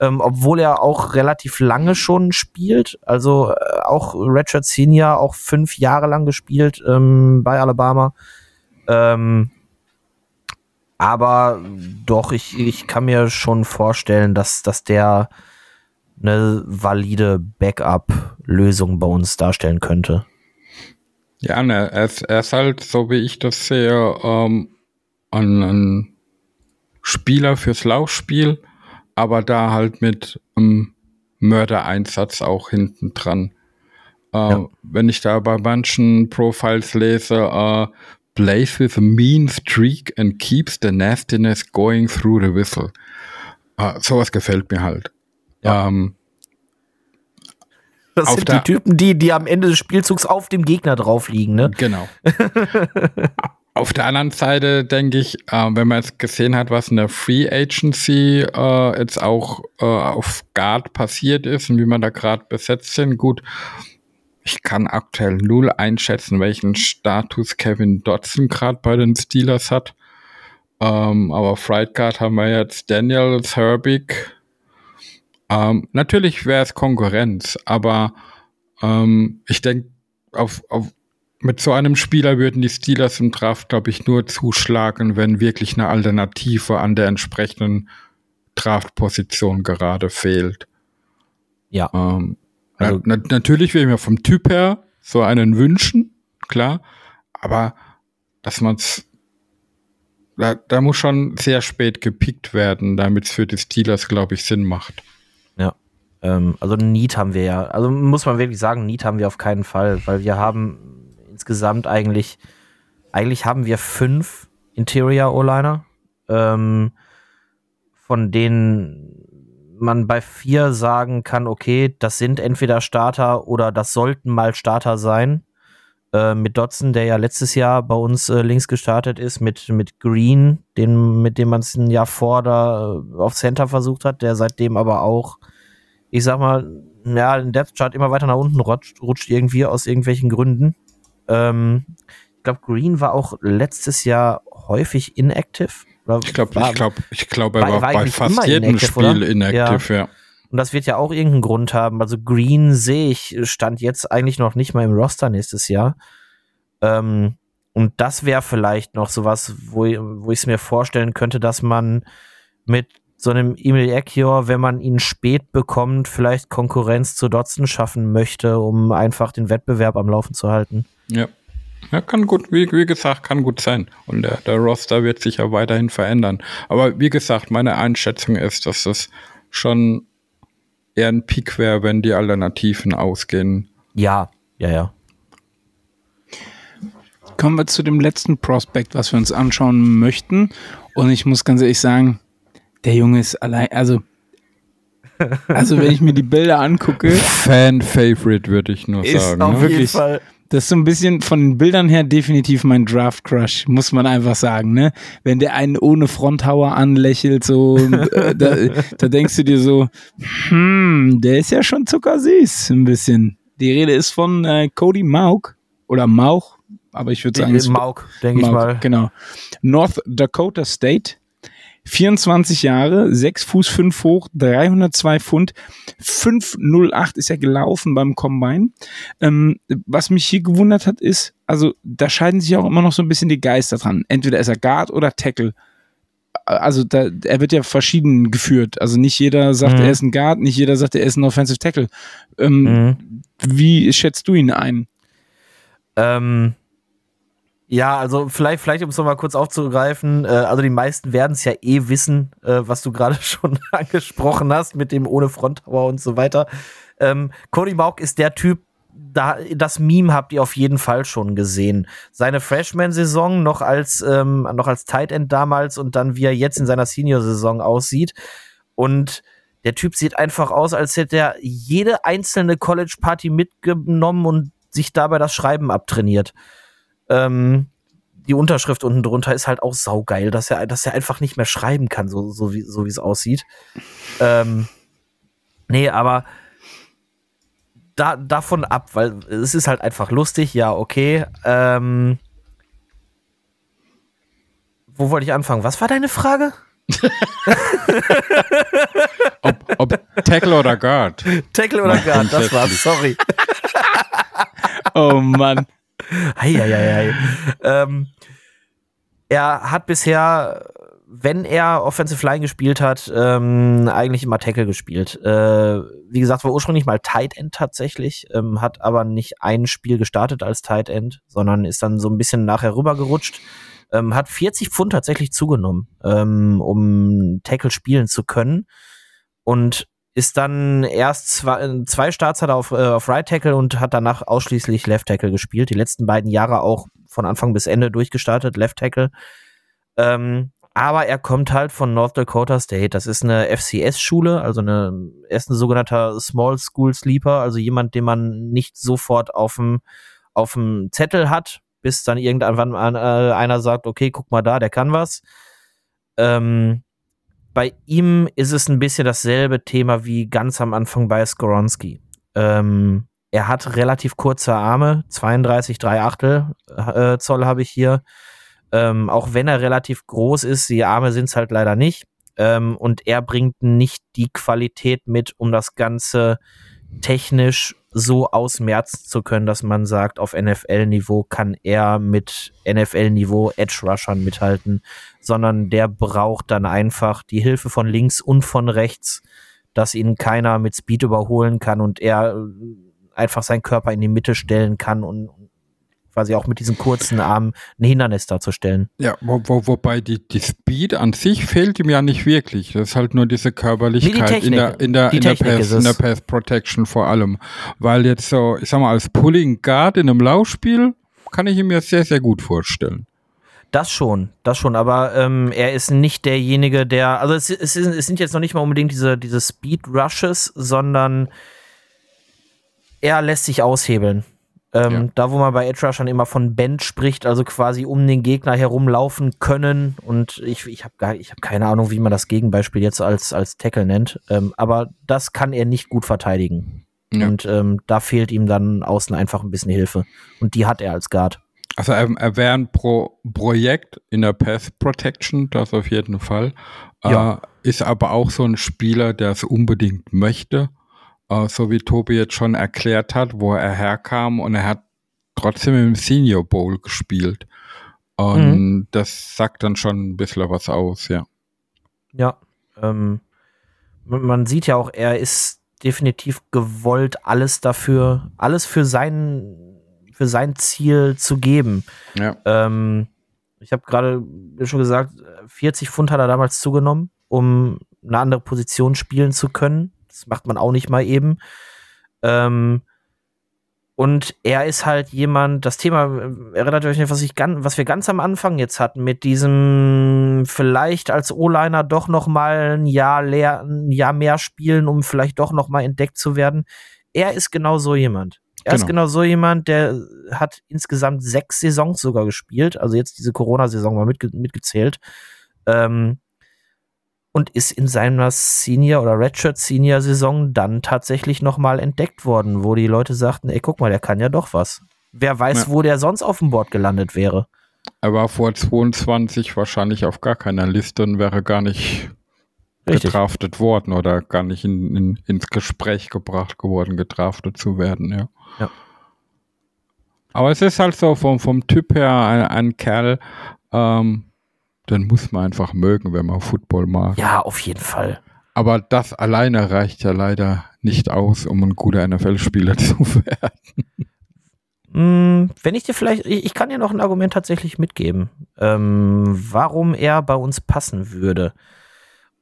ähm, obwohl er auch relativ lange schon spielt. Also äh, auch Richard Senior auch fünf Jahre lang gespielt ähm, bei Alabama. Ähm, aber doch, ich, ich kann mir schon vorstellen, dass, dass der eine valide Backup-Lösung bei uns darstellen könnte. Ja, ne, er ist, er ist halt, so wie ich das sehe, ähm, ein, ein Spieler fürs Laufspiel, aber da halt mit ähm, Mördereinsatz auch hinten dran. Äh, ja. Wenn ich da bei manchen Profiles lese, äh, plays with a mean streak and keeps the nastiness going through the whistle. Äh, sowas gefällt mir halt. Ja. Ähm, das sind die Typen, die, die am Ende des Spielzugs auf dem Gegner drauf liegen, ne? Genau. *laughs* Auf der anderen Seite denke ich, äh, wenn man jetzt gesehen hat, was in der Free Agency äh, jetzt auch äh, auf Guard passiert ist und wie man da gerade besetzt sind, gut, ich kann aktuell null einschätzen, welchen Status Kevin Dodson gerade bei den Steelers hat. Ähm, aber Fright Guard haben wir jetzt Daniel Herbig. Ähm, natürlich wäre es Konkurrenz, aber ähm, ich denke, auf, auf mit so einem Spieler würden die Steelers im Draft, glaube ich, nur zuschlagen, wenn wirklich eine Alternative an der entsprechenden Draftposition gerade fehlt. Ja. Ähm, also, na, natürlich will ich mir vom Typ her so einen wünschen, klar, aber dass man es da, da muss schon sehr spät gepickt werden, damit es für die Steelers, glaube ich, Sinn macht. Ja. Ähm, also Need haben wir ja, also muss man wirklich sagen, Need haben wir auf keinen Fall, weil wir haben insgesamt eigentlich, eigentlich haben wir fünf Interior O-Liner, ähm, von denen man bei vier sagen kann, okay, das sind entweder Starter oder das sollten mal Starter sein. Äh, mit Dotson, der ja letztes Jahr bei uns äh, links gestartet ist, mit, mit Green, den, mit dem man es ein Jahr vor da äh, auf Center versucht hat, der seitdem aber auch, ich sag mal, ja, den Depth Chart immer weiter nach unten rutscht, rutscht irgendwie aus irgendwelchen Gründen. Ähm, ich glaube, Green war auch letztes Jahr häufig inactive. ich glaube, ich glaube, ich glaube, er war, war bei fast jedem inactive, Spiel oder? inactive, ja. ja. Und das wird ja auch irgendeinen Grund haben. Also Green sehe ich, stand jetzt eigentlich noch nicht mal im Roster nächstes Jahr. Ähm, und das wäre vielleicht noch sowas, wo, wo ich es mir vorstellen könnte, dass man mit so einem Emil Ekior, wenn man ihn spät bekommt, vielleicht Konkurrenz zu Dotson schaffen möchte, um einfach den Wettbewerb am Laufen zu halten. Ja. Ja, kann gut, wie, wie gesagt, kann gut sein. Und der, der Roster wird sich ja weiterhin verändern. Aber wie gesagt, meine Einschätzung ist, dass das schon eher ein Pick wäre, wenn die Alternativen ausgehen. Ja, ja, ja. kommen wir zu dem letzten Prospect, was wir uns anschauen möchten. Und ich muss ganz ehrlich sagen, der Junge ist allein, also, also wenn ich mir die Bilder angucke. Fan-Favorite, würde ich nur Ist sagen. auf Ne? jeden Wirklich. Fall. Das ist so ein bisschen von den Bildern her definitiv mein Draft-Crush, muss man einfach sagen, ne? Wenn der einen ohne Fronthauer anlächelt, so, *laughs* äh, da, da denkst du dir so, hm, der ist ja schon zuckersüß, ein bisschen. Die Rede ist von äh, Cody Mauk oder Mauch, aber ich würde sagen, es ist Mauk, denke ich mal. Genau. North Dakota State. 24 Jahre, 6 Fuß 5 hoch, 302 Pfund, 508 ist er gelaufen beim Combine. Ähm, was mich hier gewundert hat, ist, also da scheiden sich auch immer noch so ein bisschen die Geister dran. Entweder ist er Guard oder Tackle. Also da, er wird ja verschieden geführt. Also nicht jeder sagt, Mhm. er ist ein Guard, nicht jeder sagt, er ist ein Offensive Tackle. Ähm, Mhm. Wie schätzt du ihn ein? Ähm, ja, also vielleicht, vielleicht um es nochmal kurz aufzugreifen, äh, also die meisten werden es ja eh wissen, äh, was du *laughs* gerade schon angesprochen hast, mit dem ohne Fronttower und so weiter. Ähm, Cody Mauk ist der Typ, da, das Meme habt ihr auf jeden Fall schon gesehen. Seine Freshman-Saison noch als, ähm, noch als Tight End damals und dann wie er jetzt in seiner Senior-Saison aussieht. Und der Typ sieht einfach aus, als hätte er jede einzelne College-Party mitgenommen und sich dabei das Schreiben abtrainiert. Ähm, die Unterschrift unten drunter ist halt auch saugeil, dass er, dass er einfach nicht mehr schreiben kann, so, so wie so es aussieht. Ähm, nee, aber da, davon ab, weil es ist halt einfach lustig, ja, okay. Ähm, wo wollte ich anfangen? Was war deine Frage? *laughs* Ob, ob Tackle oder Guard. Tackle oder Guard, das war's, sorry. Oh Mann. Eieiei. ähm, er hat bisher, wenn er Offensive Line gespielt hat, ähm, eigentlich immer Tackle gespielt. Äh, wie gesagt, war ursprünglich mal Tight End tatsächlich, ähm, hat aber nicht ein Spiel gestartet als Tight End, sondern ist dann so ein bisschen nachher rübergerutscht. Ähm, hat 40 Pfund tatsächlich zugenommen, ähm, um Tackle spielen zu können. Und ist dann erst zwei, zwei Starts hat er auf, äh, auf Right Tackle und hat danach ausschließlich Left Tackle gespielt. Die letzten beiden Jahre auch von Anfang bis Ende durchgestartet, Left Tackle. Ähm, aber er kommt halt von North Dakota State. Das ist eine FCS-Schule, also eine, er ist ein sogenannter Small School Sleeper, also jemand, den man nicht sofort auf dem auf dem Zettel hat, bis dann irgendwann an, äh, einer sagt, okay, guck mal da, der kann was. Ähm, bei ihm ist es ein bisschen dasselbe Thema wie ganz am Anfang bei Skoronski. Ähm, er hat relativ kurze Arme, 32, 3 Achtel äh, Zoll habe ich hier. Ähm, auch wenn er relativ groß ist, die Arme sind es halt leider nicht. Ähm, und er bringt nicht die Qualität mit, um das Ganze technisch so ausmerzen zu können, dass man sagt, auf NFL-Niveau kann er mit NFL-Niveau Edge-Rushern mithalten, sondern der braucht dann einfach die Hilfe von links und von rechts, dass ihn keiner mit Speed überholen kann und er einfach seinen Körper in die Mitte stellen kann und quasi auch mit diesen kurzen Armen ein Hindernis darzustellen. Ja, wo, wo, wobei die, die Speed an sich fehlt ihm ja nicht wirklich. Das ist halt nur diese Körperlichkeit Nee, die in der, in der, Die in der, Pass, in der. Pass Protection vor allem. Weil jetzt so, ich sag mal, als Pulling Guard in einem Laufspiel kann ich ihn mir sehr, sehr gut vorstellen. Das schon, das schon, aber ähm, er ist nicht derjenige, der, also es, es, es sind jetzt noch nicht mal unbedingt diese, diese Speed Rushes, sondern er lässt sich aushebeln. Ähm, Ja. Da, wo man bei Edge Rushern immer von Bend spricht, also quasi um den Gegner herumlaufen können. Und ich, ich habe habe keine Ahnung, wie man das Gegenbeispiel jetzt als, als Tackle nennt. Ähm, aber das kann er nicht gut verteidigen. Ja. Und ähm, da fehlt ihm dann außen einfach ein bisschen Hilfe. Und die hat er als Guard. Also er, er wäre ein Pro Projekt in der Pass Protection, das auf jeden Fall. Ja. Äh, ist aber auch so ein Spieler, der es unbedingt möchte. Äh, so wie Tobi jetzt schon erklärt hat, wo er herkam und er hat trotzdem im Senior Bowl gespielt. Und das sagt dann schon ein bisschen was aus, ja. Ja, ähm, man man sieht ja auch, er ist definitiv gewollt, alles dafür, alles für sein, für sein Ziel zu geben. Ja. Ähm, ich habe gerade schon gesagt, 40 Pfund hat er damals zugenommen, um eine andere Position spielen zu können. Das macht man auch nicht mal eben. Ähm, Und er ist halt jemand, das Thema äh, erinnert euch nicht, was, ich ganz, was wir ganz am Anfang jetzt hatten, mit diesem vielleicht als O-Liner doch noch mal ein Jahr, leer, ein Jahr mehr spielen, um vielleicht doch noch mal entdeckt zu werden. Er ist genau so jemand. Er Genau. ist genau so jemand, der hat insgesamt sechs Saisons sogar gespielt, also jetzt diese Corona-Saison mal mitge mitgezählt. Ähm, und ist in seiner Senior- oder Redshirt-Senior-Saison dann tatsächlich nochmal entdeckt worden, wo die Leute sagten, ey, guck mal, der kann ja doch was. Wer weiß, Ja. wo der sonst auf dem Board gelandet wäre. Er war vor 22 wahrscheinlich auf gar keiner Liste und wäre gar nicht Richtig. gedraftet worden oder gar nicht in, in, ins Gespräch gebracht geworden, gedraftet zu werden, ja. Ja. Aber es ist halt so vom, vom Typ her ein, ein Kerl, ähm, den muss man einfach mögen, wenn man Football mag. Ja, auf jeden Fall. Aber das alleine reicht ja leider nicht aus, um ein guter NFL-Spieler *laughs* zu werden. Hm, wenn ich dir vielleicht, ich, ich kann dir noch ein Argument tatsächlich mitgeben, ähm, warum er bei uns passen würde.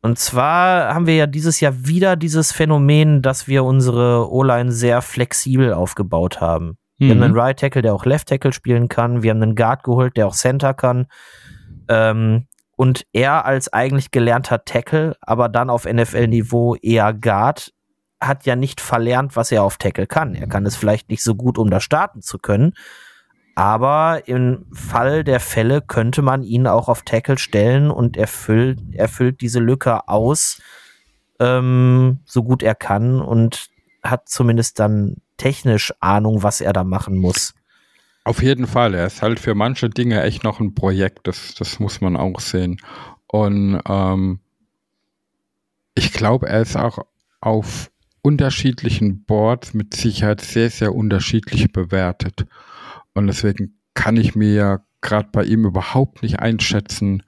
Und zwar haben wir ja dieses Jahr wieder dieses Phänomen, dass wir unsere O-Line sehr flexibel aufgebaut haben. Wir haben einen Right Tackle, der auch Left Tackle spielen kann. Wir haben einen Guard geholt, der auch Center kann. Ähm, und er als eigentlich gelernter Tackle, aber dann auf NFL-Niveau eher Guard, hat ja nicht verlernt, was er auf Tackle kann. Er kann es vielleicht nicht so gut, um da starten zu können. Aber im Fall der Fälle könnte man ihn auch auf Tackle stellen und er füllt, er füllt diese Lücke aus, ähm, so gut er kann und hat zumindest dann technisch Ahnung, was er da machen muss. Auf jeden Fall, er ist halt für manche Dinge echt noch ein Projekt, das, das muss man auch sehen. Und ähm, ich glaube, er ist auch auf unterschiedlichen Boards mit Sicherheit sehr, sehr unterschiedlich bewertet. Und deswegen kann ich mir ja gerade bei ihm überhaupt nicht einschätzen,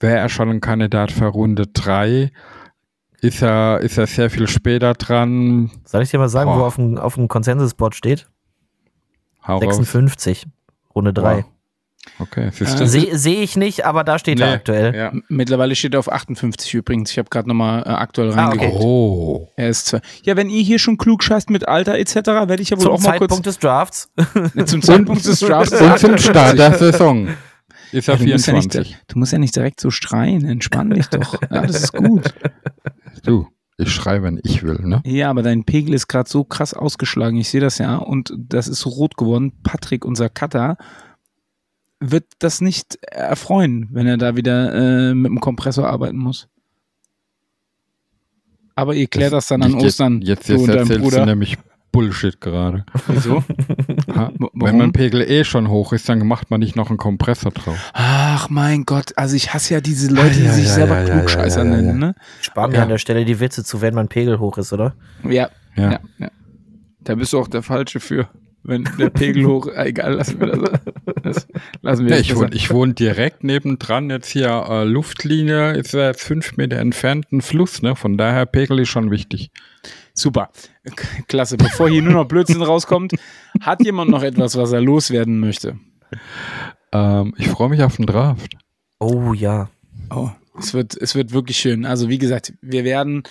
wäre er schon ein Kandidat für Runde 3? Ist er, ist er sehr viel später dran? Soll ich dir mal sagen, Boah. wo auf dem, auf dem Consensus-Board steht? Hau raus. 56, Runde 3. Wow. Okay? Äh, Sehe seh ich nicht, aber da steht er Nee, aktuell. Ja. Mittlerweile steht er auf 58 übrigens. Ich habe gerade nochmal äh, aktuell Ah, okay. reingeguckt. Oh. Er ist zwar. Ja, wenn ihr hier schon klug scheißt mit Alter etc., werde ich ja wohl Zum auch mal Zeitpunkt des Drafts. *laughs* kurz zum Zeitpunkt des Drafts. Und zum Start der Saison ist er Ja, du, musst ja nicht, 24. du musst ja nicht direkt so schreien. Entspann dich doch. Ja, das ist gut. Du, ich schreibe, wenn ich will, ne? Ja, aber dein Pegel ist gerade so krass ausgeschlagen. Ich sehe das ja. Und das ist so rot geworden. Patrick, unser Cutter, wird das nicht erfreuen, wenn er da wieder äh, mit dem Kompressor arbeiten muss. Aber ihr klärt das, dann an Jetzt- Ostern. Jetzt, jetzt dein erzählst du Bruder. nämlich Bullshit gerade. Wieso? Ha? Wenn mein Pegel eh schon hoch ist, dann macht man nicht noch einen Kompressor drauf. Ach mein Gott, also ich hasse ja diese Leute, die Ja, sich ja, selber ja, Klugscheißer ja, ja, ja. nennen, ne? Spar mir Ja. an der Stelle die Witze zu, wenn mein Pegel hoch ist, oder? Ja, Ja. ja, ja. Da bist du auch der Falsche für, wenn der Pegel hoch, äh, egal, lassen wir das. das lassen wir Ja, ich, wohne, ich wohne direkt nebendran, jetzt hier äh, Luftlinie, ist ja jetzt fünf Meter entfernt ein Fluss, ne? Von daher Pegel ist schon wichtig. Super. Klasse. Bevor hier nur noch Blödsinn rauskommt, hat jemand noch etwas, was er loswerden möchte? Ähm, ich freue mich auf den Draft. Oh ja. Oh, es wird, es wird wirklich schön. Also, wie gesagt, wir werden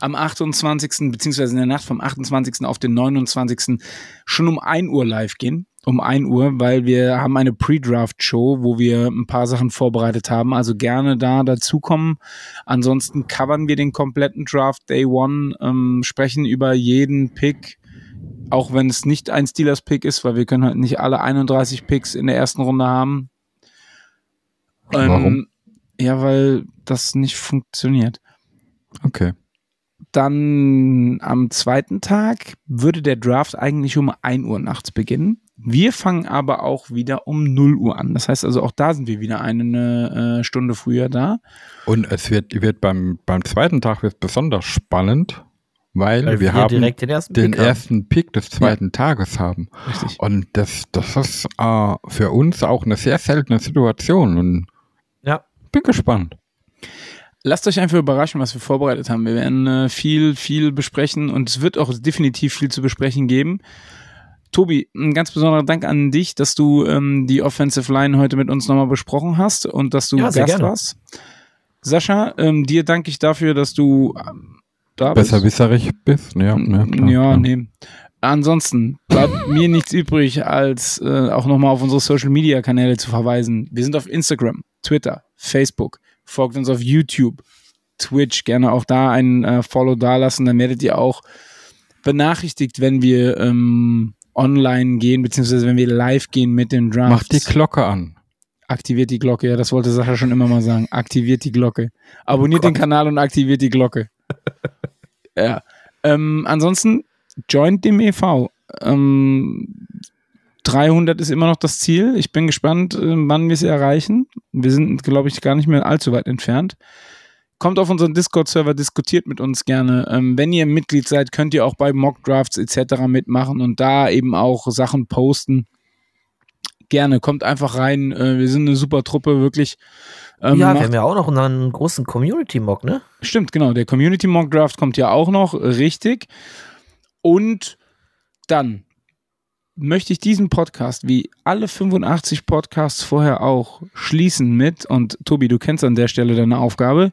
am 28. beziehungsweise in der Nacht vom 28. auf den 29. schon um 1 Uhr live gehen. Um 1 Uhr, weil wir haben eine Pre-Draft-Show, wo wir ein paar Sachen vorbereitet haben. Also gerne da dazukommen. Ansonsten covern wir den kompletten Draft Day One, ähm, sprechen über jeden Pick, auch wenn es nicht ein Steelers-Pick ist, weil wir können halt nicht alle 31 Picks in der ersten Runde haben. Warum? Ja, weil das nicht funktioniert. Okay. Dann am zweiten Tag würde der Draft eigentlich um 1 Uhr nachts beginnen. Wir fangen aber auch wieder um 0 Uhr an. Das heißt also, auch da sind wir wieder eine äh, Stunde früher da. Und es wird, wird beim, beim zweiten Tag wird besonders spannend, weil, Weil wir, haben direkt den ersten den Pick haben. ersten Pick des zweiten Tages haben. Richtig. Und das, das ist äh, für uns auch eine sehr seltene Situation. Und Ja. bin gespannt. Lasst euch einfach überraschen, was wir vorbereitet haben. Wir werden äh, viel, viel besprechen und es wird auch definitiv viel zu besprechen geben. Tobi, ein ganz besonderer Dank an dich, dass du ähm, die Offensive Line heute mit uns nochmal besprochen hast und dass du Ja, sehr Gast gerne. warst. Sascha, ähm, dir danke ich dafür, dass du ähm, da bist. Besserwisserig bist. Ja, ja, klar, ja, nee. ansonsten bleibt mir nichts übrig, als äh, auch nochmal auf unsere Social Media Kanäle zu verweisen. Wir sind auf Instagram, Twitter, Facebook, folgt uns auf YouTube, Twitch, gerne auch da ein äh, Follow dalassen, dann werdet ihr auch benachrichtigt, wenn wir ähm, online gehen, beziehungsweise wenn wir live gehen mit den Drafts. Macht die Glocke an. Aktiviert die Glocke, ja, das wollte Sacha schon immer mal sagen. Aktiviert die Glocke. Abonniert Oh den Kanal und aktiviert die Glocke. *laughs* ja. Ähm, ansonsten joint dem EV. Ähm, 300 ist immer noch das Ziel. Ich bin gespannt, äh, wann wir es erreichen. Wir sind, glaube ich, gar nicht mehr allzu weit entfernt. Kommt auf unseren Discord-Server, diskutiert mit uns gerne. Ähm, wenn ihr Mitglied seid, könnt ihr auch bei Mockdrafts etc. mitmachen und da eben auch Sachen posten. Gerne, kommt einfach rein. Äh, wir sind eine super Truppe, wirklich. Ähm, ja, wir haben ja auch noch unseren großen Community-Mock, ne? Stimmt, genau. Der Community Mock Draft kommt ja auch noch, richtig. Und dann möchte ich diesen Podcast, wie alle 85 Podcasts vorher auch, schließen mit, und Tobi, du kennst an der Stelle deine Aufgabe,